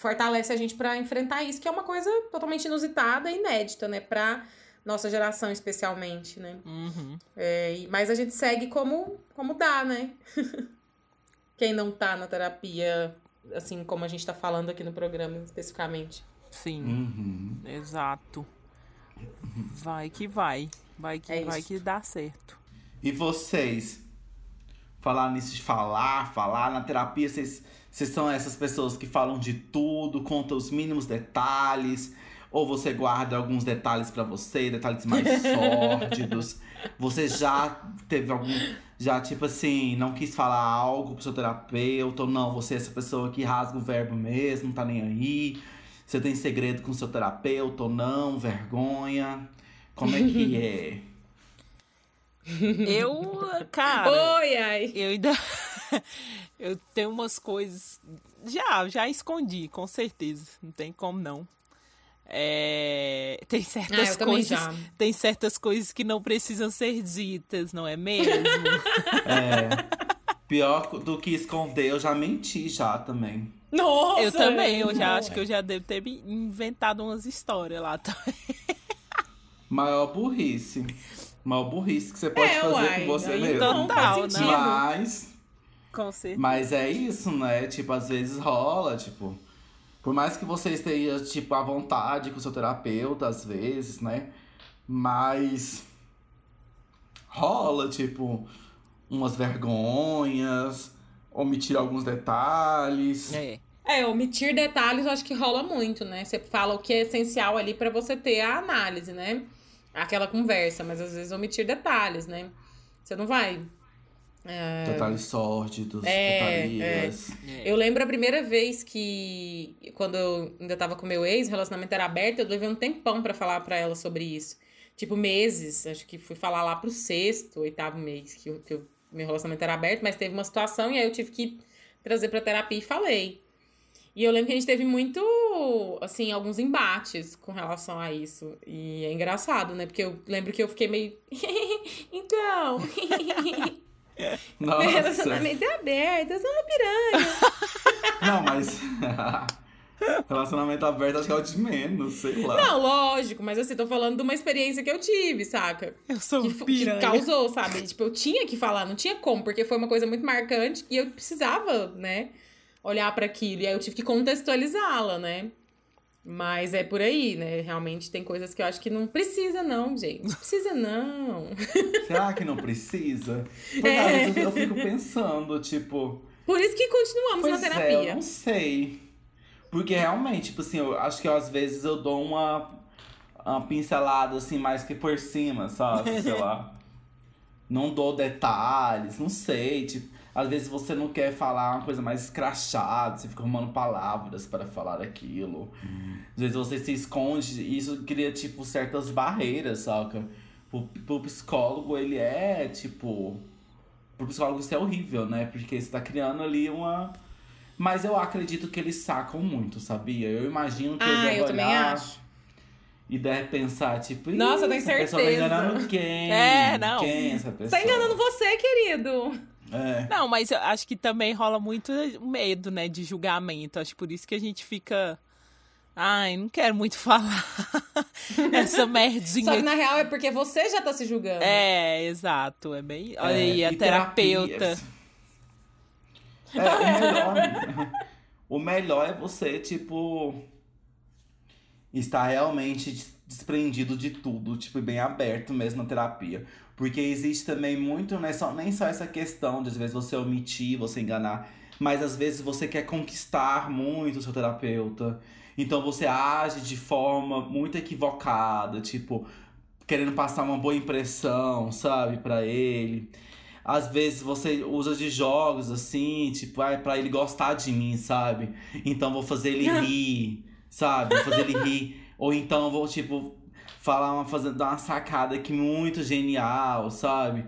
fortalece a gente para enfrentar isso, que é uma coisa totalmente inusitada e inédita, né? Pra nossa geração, especialmente, né? Uhum. É, mas a gente segue como, como dá, né? Quem não tá na terapia, assim como a gente tá falando aqui no programa especificamente. Sim, Uhum. exato. Vai que vai. Vai que, É vai isso. que dá certo. E vocês? Falar nisso de falar, falar na terapia, vocês, vocês são essas pessoas que falam de tudo, contam os mínimos detalhes, ou você guarda alguns detalhes pra você, detalhes mais sórdidos. Você já teve algum. Já, tipo assim, não quis falar algo pro seu terapeuta, ou não, você é essa pessoa que rasga o verbo mesmo, não tá nem aí. Você tem segredo com seu terapeuta ou não, vergonha. Como é que é? Eu, cara. Oi, ai. Eu ainda. eu tenho umas coisas. Já, já escondi, com certeza. Não tem como não. É, Tem Ah, certas também coisas. já. Tem certas coisas que não precisam ser ditas, não é mesmo? É. Pior do que esconder, eu já menti já também. Nossa! eu também, eu já acho que eu já devo ter inventado umas histórias lá também. Maior burrice. Maior burrice que você pode É, fazer uai, com você mesmo. Total, né? Mas, Com certeza. mas é isso, né? Tipo, às vezes rola, tipo. Por mais que você esteja, tipo, à vontade com o seu terapeuta, às vezes, né? Mas rola, tipo, umas vergonhas, omitir alguns detalhes. É. É, omitir detalhes eu acho que rola muito, né? Você fala o que é essencial ali pra você ter a análise, né? Aquela conversa, mas às vezes omitir detalhes, né? Você não vai. é, Detalhes sórdidos, É, putarias. é. Eu lembro a primeira vez que, quando eu ainda tava com meu ex, o relacionamento era aberto, eu levei um tempão pra falar pra ela sobre isso. Tipo, meses. Acho que fui falar lá pro sexto, oitavo mês que, eu- que eu- meu relacionamento era aberto, mas teve uma situação e aí eu tive que trazer pra terapia e falei. E eu lembro que a gente teve muito, assim, alguns embates com relação a isso. E é engraçado, né? Porque eu lembro que eu fiquei meio. então. Meu Nossa. relacionamento é aberto, eu sou uma piranha. Não, mas. Relacionamento aberto acho que é o de menos, sei lá. Não, lógico, mas assim, tô falando de uma experiência que eu tive, saca? Eu sou Que, fu- que piranha. causou, sabe? Tipo, eu tinha que falar, não tinha como, porque foi uma coisa muito marcante e eu precisava, né, olhar pra aquilo. E aí eu tive que contextualizá-la, né? Mas é por aí, né? Realmente tem coisas que eu acho que não precisa, não, gente. Não precisa, não. Será que não precisa? Pois É. às vezes eu fico pensando, tipo. Por isso que continuamos Pois na é, terapia. eu não sei. Porque realmente, tipo assim, eu acho que às vezes eu dou uma, uma pincelada assim, mais que por cima, sabe? Sei lá. Não dou detalhes, não sei. Tipo, às vezes você não quer falar uma coisa mais escrachada, você fica arrumando palavras para falar aquilo. Às vezes você se esconde e isso cria, tipo, certas barreiras, saca? Pro, pro psicólogo, ele é, tipo. Pro psicólogo isso é horrível, né? Porque você tá criando ali uma. Mas eu acredito que eles sacam muito, sabia? Eu imagino que eles Ah, devem eu também olhar acho. E deve pensar, tipo, Nossa, eu "Ih, tenho essa pessoa tá certeza." enganando quem? É, não. Quem essa pessoa? Tá enganando você, querido. É. Não, mas eu acho que também rola muito medo, né, de julgamento. Acho por isso que a gente fica. Ai, não quero muito falar. Essa merdinha. Só que na real é porque você já tá se julgando. É, exato. É bem. Olha É, aí, a terapeuta. terapias. É, o melhor. o melhor é você, tipo. Estar realmente des- desprendido de tudo, tipo, bem aberto mesmo na terapia. Porque existe também muito, né, só, nem só essa questão de às vezes você omitir, você enganar, mas às vezes você quer conquistar muito o seu terapeuta. Então você age de forma muito equivocada, tipo, querendo passar uma boa impressão, sabe, pra ele. Às vezes você usa de jogos assim, tipo, ah, pra ele gostar de mim, sabe? Então vou fazer ele rir, sabe? Vou fazer ele rir. Ou então vou, tipo, falar uma, fazer, dar uma sacada aqui muito genial, sabe?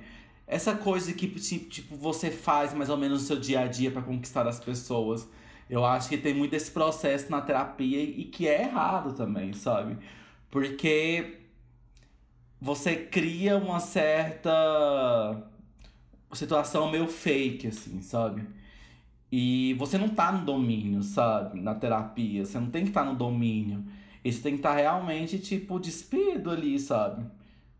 Essa coisa que, ti- tipo, você faz mais ou menos no seu dia a dia pra conquistar as pessoas. Eu acho que tem muito esse processo na terapia e que é errado também, sabe? Porque você cria uma certa situação meio fake, assim, sabe? E você não tá no domínio, sabe? Na terapia. Você não tem que estar no domínio. E você tem que estar realmente, tipo, despido ali, sabe?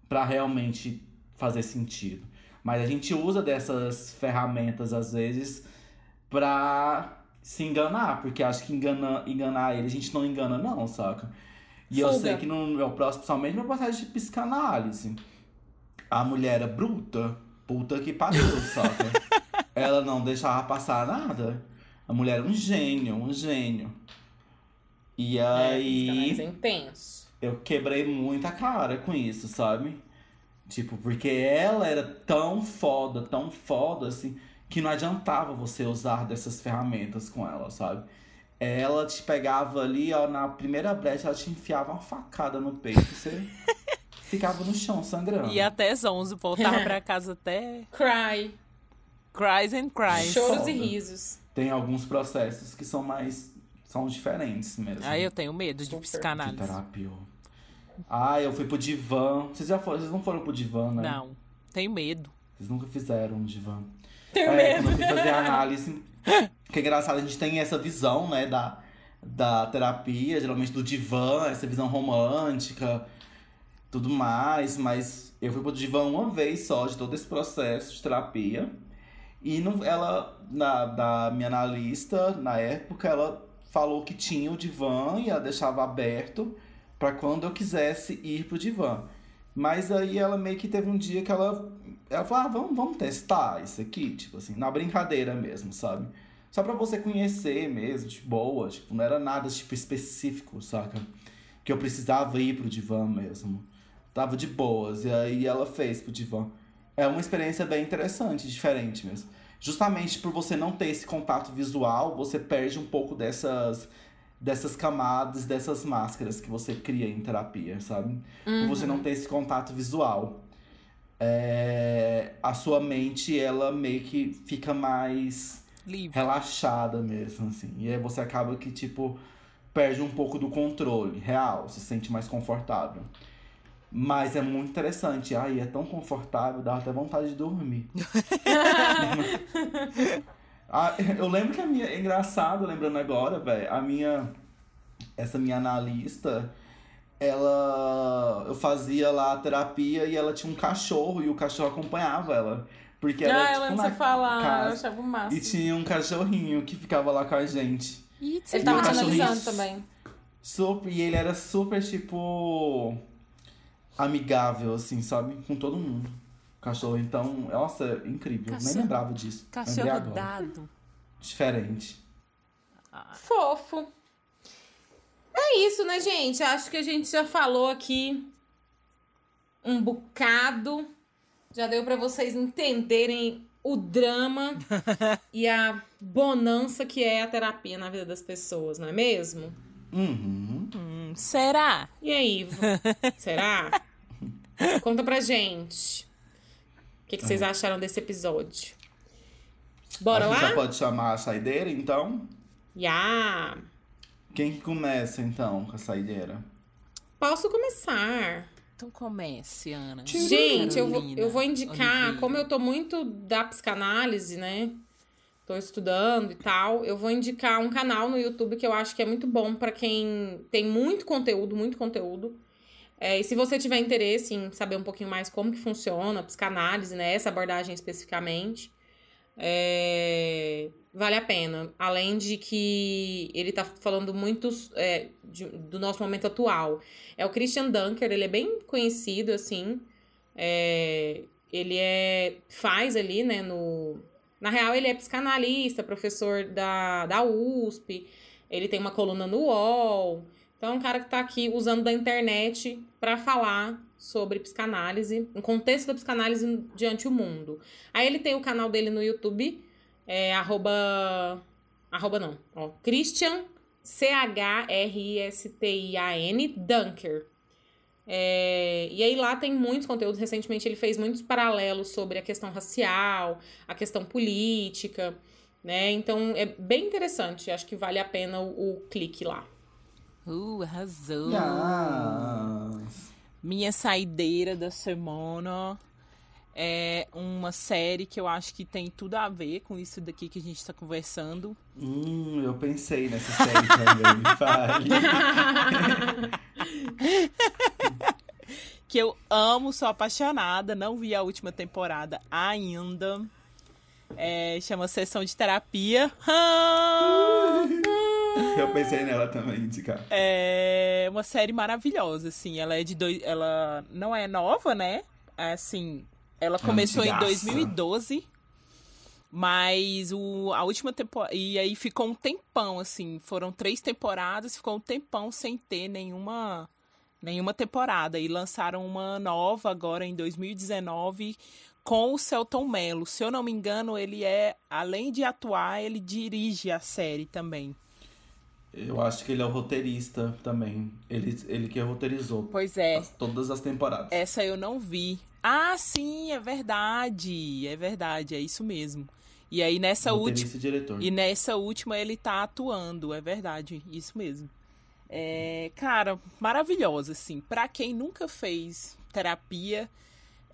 Pra realmente fazer sentido. Mas a gente usa dessas ferramentas, às vezes, pra se enganar. Porque acho que engana, enganar ele, a gente não engana, não, saca? E eu Fuga. sei que no meu próximo, principalmente meu processo de psicanálise. A mulher era bruta. Puta que pariu, saca? Ela não deixava passar nada. A mulher era um gênio, um gênio. E É, aí. é intenso. eu quebrei muita cara com isso, sabe? Tipo, porque ela era tão foda, tão foda, assim, que não adiantava você usar dessas ferramentas com ela, sabe? Ela te pegava ali, ó, na primeira brecha, ela te enfiava uma facada no peito você ficava no chão sangrando. E até 11, voltava pra casa até Cry. cries and cries. Choros foda. e risos. Tem alguns processos que são mais. são diferentes mesmo. Aí eu tenho medo de Super. Que psicanálise. terapia. Ah, eu fui pro divã. Vocês já foram? Vocês não foram pro divã, né? Não, tenho medo. Vocês nunca fizeram um divã. Tenho é, medo. quando eu fui fazer análise. Que é engraçado, a gente tem essa visão, né, da, da terapia, geralmente do divã, essa visão romântica, tudo mais, mas eu fui pro divã uma vez só de todo esse processo de terapia. E não, ela, na, da minha analista, na época, ela falou que tinha o divã e ela deixava aberto para quando eu quisesse ir pro divã. Mas aí ela meio que teve um dia que ela. Ela falou, ah, vamos, vamos testar isso aqui, tipo assim, na brincadeira mesmo, sabe? Só pra você conhecer mesmo, de boa, tipo, não era nada tipo específico, saca? Que eu precisava ir pro divã mesmo. Tava de boas, e aí ela fez pro divã. É uma experiência bem interessante, diferente mesmo. Justamente por você não ter esse contato visual, você perde um pouco dessas dessas camadas, dessas máscaras que você cria em terapia, sabe? Por você não ter esse contato visual. É, a sua mente, ela meio que fica mais Livre. relaxada mesmo, assim. E aí você acaba que, tipo, perde um pouco do controle real, se sente mais confortável. Mas é muito interessante. Ai, é tão confortável, dá até vontade de dormir. Ah, eu lembro que a minha. É engraçado, lembrando agora, velho. A minha. Essa minha analista. Ela. Eu fazia lá a terapia e ela tinha um cachorro e o cachorro acompanhava ela. Porque era, ah, eu tipo, lembro na você falar, eu casa. achava o máximo. E tinha um cachorrinho que ficava lá com a gente. Ih, Ele tava analisando também. Super, e ele era super, tipo. Amigável, assim, sabe? Com todo mundo. Cachorro, então, nossa, incrível. Nem Cachorro- lembrava disso. Cachorro dado. Diferente. Fofo. É isso, né, gente? Acho que a gente já falou aqui um bocado. Já deu pra vocês entenderem o drama e a bonança que é a terapia na vida das pessoas, não é mesmo? Uhum. Será? E aí, Ivo? será? Conta pra gente. O que, que vocês acharam desse episódio? Bora a gente lá? já pode chamar a saideira, então? Já! Quem que começa, então, com a saideira? Posso começar. Então comece, Ana. Gente, eu vou, eu vou indicar, Oliveira. como eu tô muito da psicanálise, né? Tô estudando e tal, eu vou indicar um canal no YouTube que eu acho que é muito bom pra quem tem muito conteúdo, muito conteúdo. É, e se você tiver interesse em saber um pouquinho mais como que funciona a psicanálise, né? Essa abordagem especificamente, é, vale a pena. Além de que ele tá falando muito é, de- do nosso momento atual. É o Christian Dunker, ele é bem conhecido, assim. É, ele é faz ali, né, no... Na real, ele é psicanalista, professor da, da USP. Ele tem uma coluna no UOL. Então, é um cara que tá aqui usando da internet para falar sobre psicanálise, um contexto da psicanálise diante o mundo. Aí ele tem o canal dele no YouTube, é arroba... Arroba não, ó. Christian, C-H-R-I-S-T-I-A-N, Dunker. É, e aí lá tem muitos conteúdos. Recentemente ele fez muitos paralelos sobre a questão racial, a questão política, né? Então é bem interessante. Acho que vale a pena o, o clique lá. Uh, arrasou. Yes. Minha saideira da semana é uma série que eu acho que tem tudo a ver com isso daqui que a gente tá conversando. Hum, eu pensei nessa série também, fale. Que eu amo, sou apaixonada, não vi a última temporada ainda. É, chama Sessão de Terapia. Eu pensei nela também, indicar. É uma série maravilhosa, assim. Ela é de dois. Ela não é nova, né? assim, ela começou em Antigaça. 2012, mas o, a última temporada. E aí ficou um tempão, assim. Foram três temporadas, ficou um tempão sem ter nenhuma, nenhuma temporada. E lançaram uma nova agora em 2019 com o Celton Mello. Se eu não me engano, ele é, além de atuar, ele dirige a série também. Eu acho que ele é o roteirista também. Ele, ele que roteirizou Pois é. as- todas as temporadas. Essa eu não vi. Ah, sim, é verdade. É verdade, é isso mesmo. E aí nessa última. e nessa última ele tá atuando, é verdade, isso mesmo. É, cara, maravilhosa, assim. Pra quem nunca fez terapia,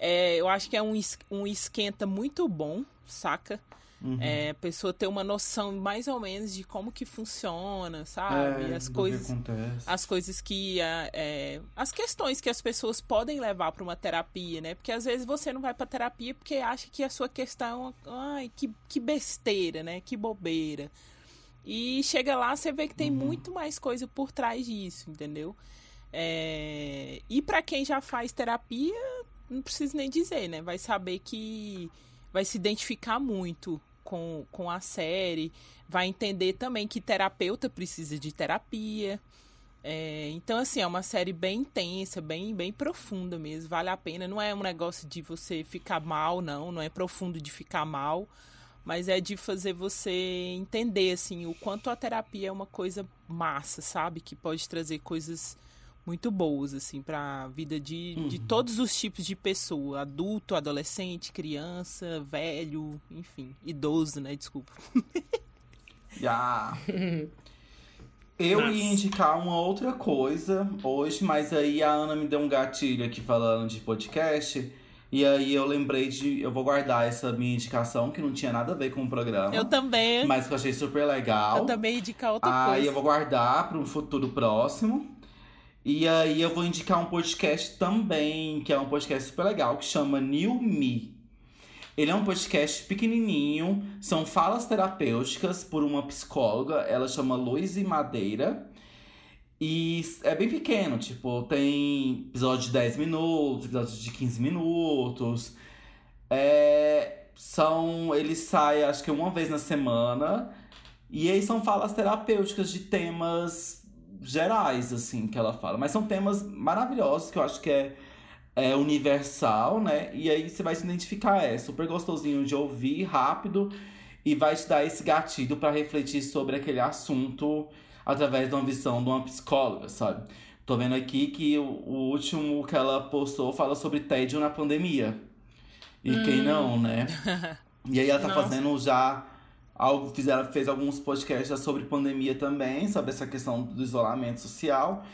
é, eu acho que é um, um esquenta muito bom, saca? Uhum. É, a pessoa ter uma noção mais ou menos de como que funciona, sabe? É, as coisas as coisas que é, as questões que as pessoas podem levar para uma terapia, né? Porque às vezes você não vai para terapia porque acha que a sua questão, ai, que, que besteira, né? Que bobeira. E chega lá, você vê que tem muito mais coisa por trás disso, entendeu? É, E para quem já faz terapia, não preciso nem dizer, né? Vai saber que vai se identificar muito com, com a série, vai entender também que terapeuta precisa de terapia. É, então, assim, é uma série bem intensa, bem, bem profunda mesmo, vale a pena. Não é um negócio de você ficar mal, não, não é profundo de ficar mal, mas é de fazer você entender, assim, o quanto a terapia é uma coisa massa, sabe? Que pode trazer coisas muito boas, assim, pra vida de, de todos os tipos de pessoa: adulto, adolescente, criança, velho, enfim, idoso, né? Desculpa. Ya. Eu ia indicar uma outra coisa hoje, mas aí a Ana me deu um gatilho aqui falando de podcast. E aí eu lembrei de. Eu vou guardar essa minha indicação, que não tinha nada a ver com o programa. Eu também, Mas que eu achei super legal. eu também ia indicar outra Aí coisa. eu vou guardar para um futuro próximo. E aí eu vou indicar um podcast também, que é um podcast super legal, que chama New Me. Ele é um podcast pequenininho, são falas terapêuticas por uma psicóloga, ela chama Luizy Madeira. E é bem pequeno, tipo, tem episódio de 10 minutos, episódio de 15 minutos. É, são, ele sai acho que uma vez na semana. E aí são falas terapêuticas de temas gerais, assim, que ela fala. Mas são temas maravilhosos que eu acho que é, é universal, né? E aí você vai se identificar, é super gostosinho de ouvir, rápido, e vai te dar esse gatilho pra refletir sobre aquele assunto através de uma visão de uma psicóloga, sabe? Tô vendo aqui que o, o último que ela postou fala sobre tédio na pandemia. E quem não, né? E aí ela tá Nossa. fazendo já fizeram, fez alguns podcasts já sobre pandemia também, sobre essa questão do isolamento social.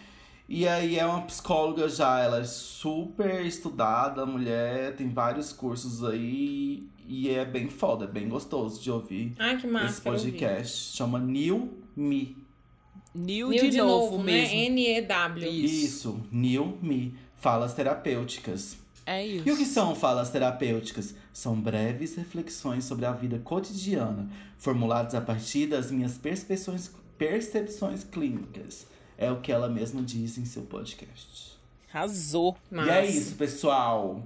E aí é uma psicóloga já, ela é super estudada, mulher, tem vários cursos aí e é bem foda, é bem gostoso de ouvir Ai, que massa. esse podcast. Chama New Me. New, New de, novo, né? mesmo. N-E-W. Isso. Isso, New Me. Falas terapêuticas. É E o que isso. são falas terapêuticas? São breves reflexões sobre a vida cotidiana, formuladas a partir das minhas percepções, percepções clínicas. É o que ela mesma diz em seu podcast. Arrasou. E Massa. é isso, pessoal.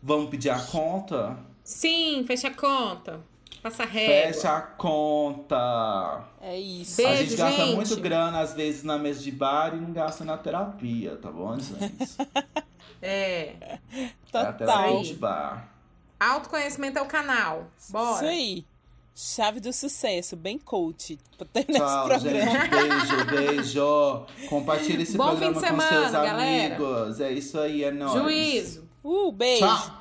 Vamos pedir a conta? Sim, fecha a conta. Passa régua. Fecha a conta. É isso. Beijo, a gente gasta gente. muito grana, às vezes, na mesa de bar e não gasta na terapia, tá bom, gente? É. É a Total. terapia de bar. Autoconhecimento é o canal. Bora. Isso aí. Chave do sucesso, bem coach. Tchau, programa. gente. Beijo, beijo. Compartilhe esse Bom programa fim de com semana, seus galera. amigos. É isso aí, é nóis. Juízo. Uh, beijo. Tchau.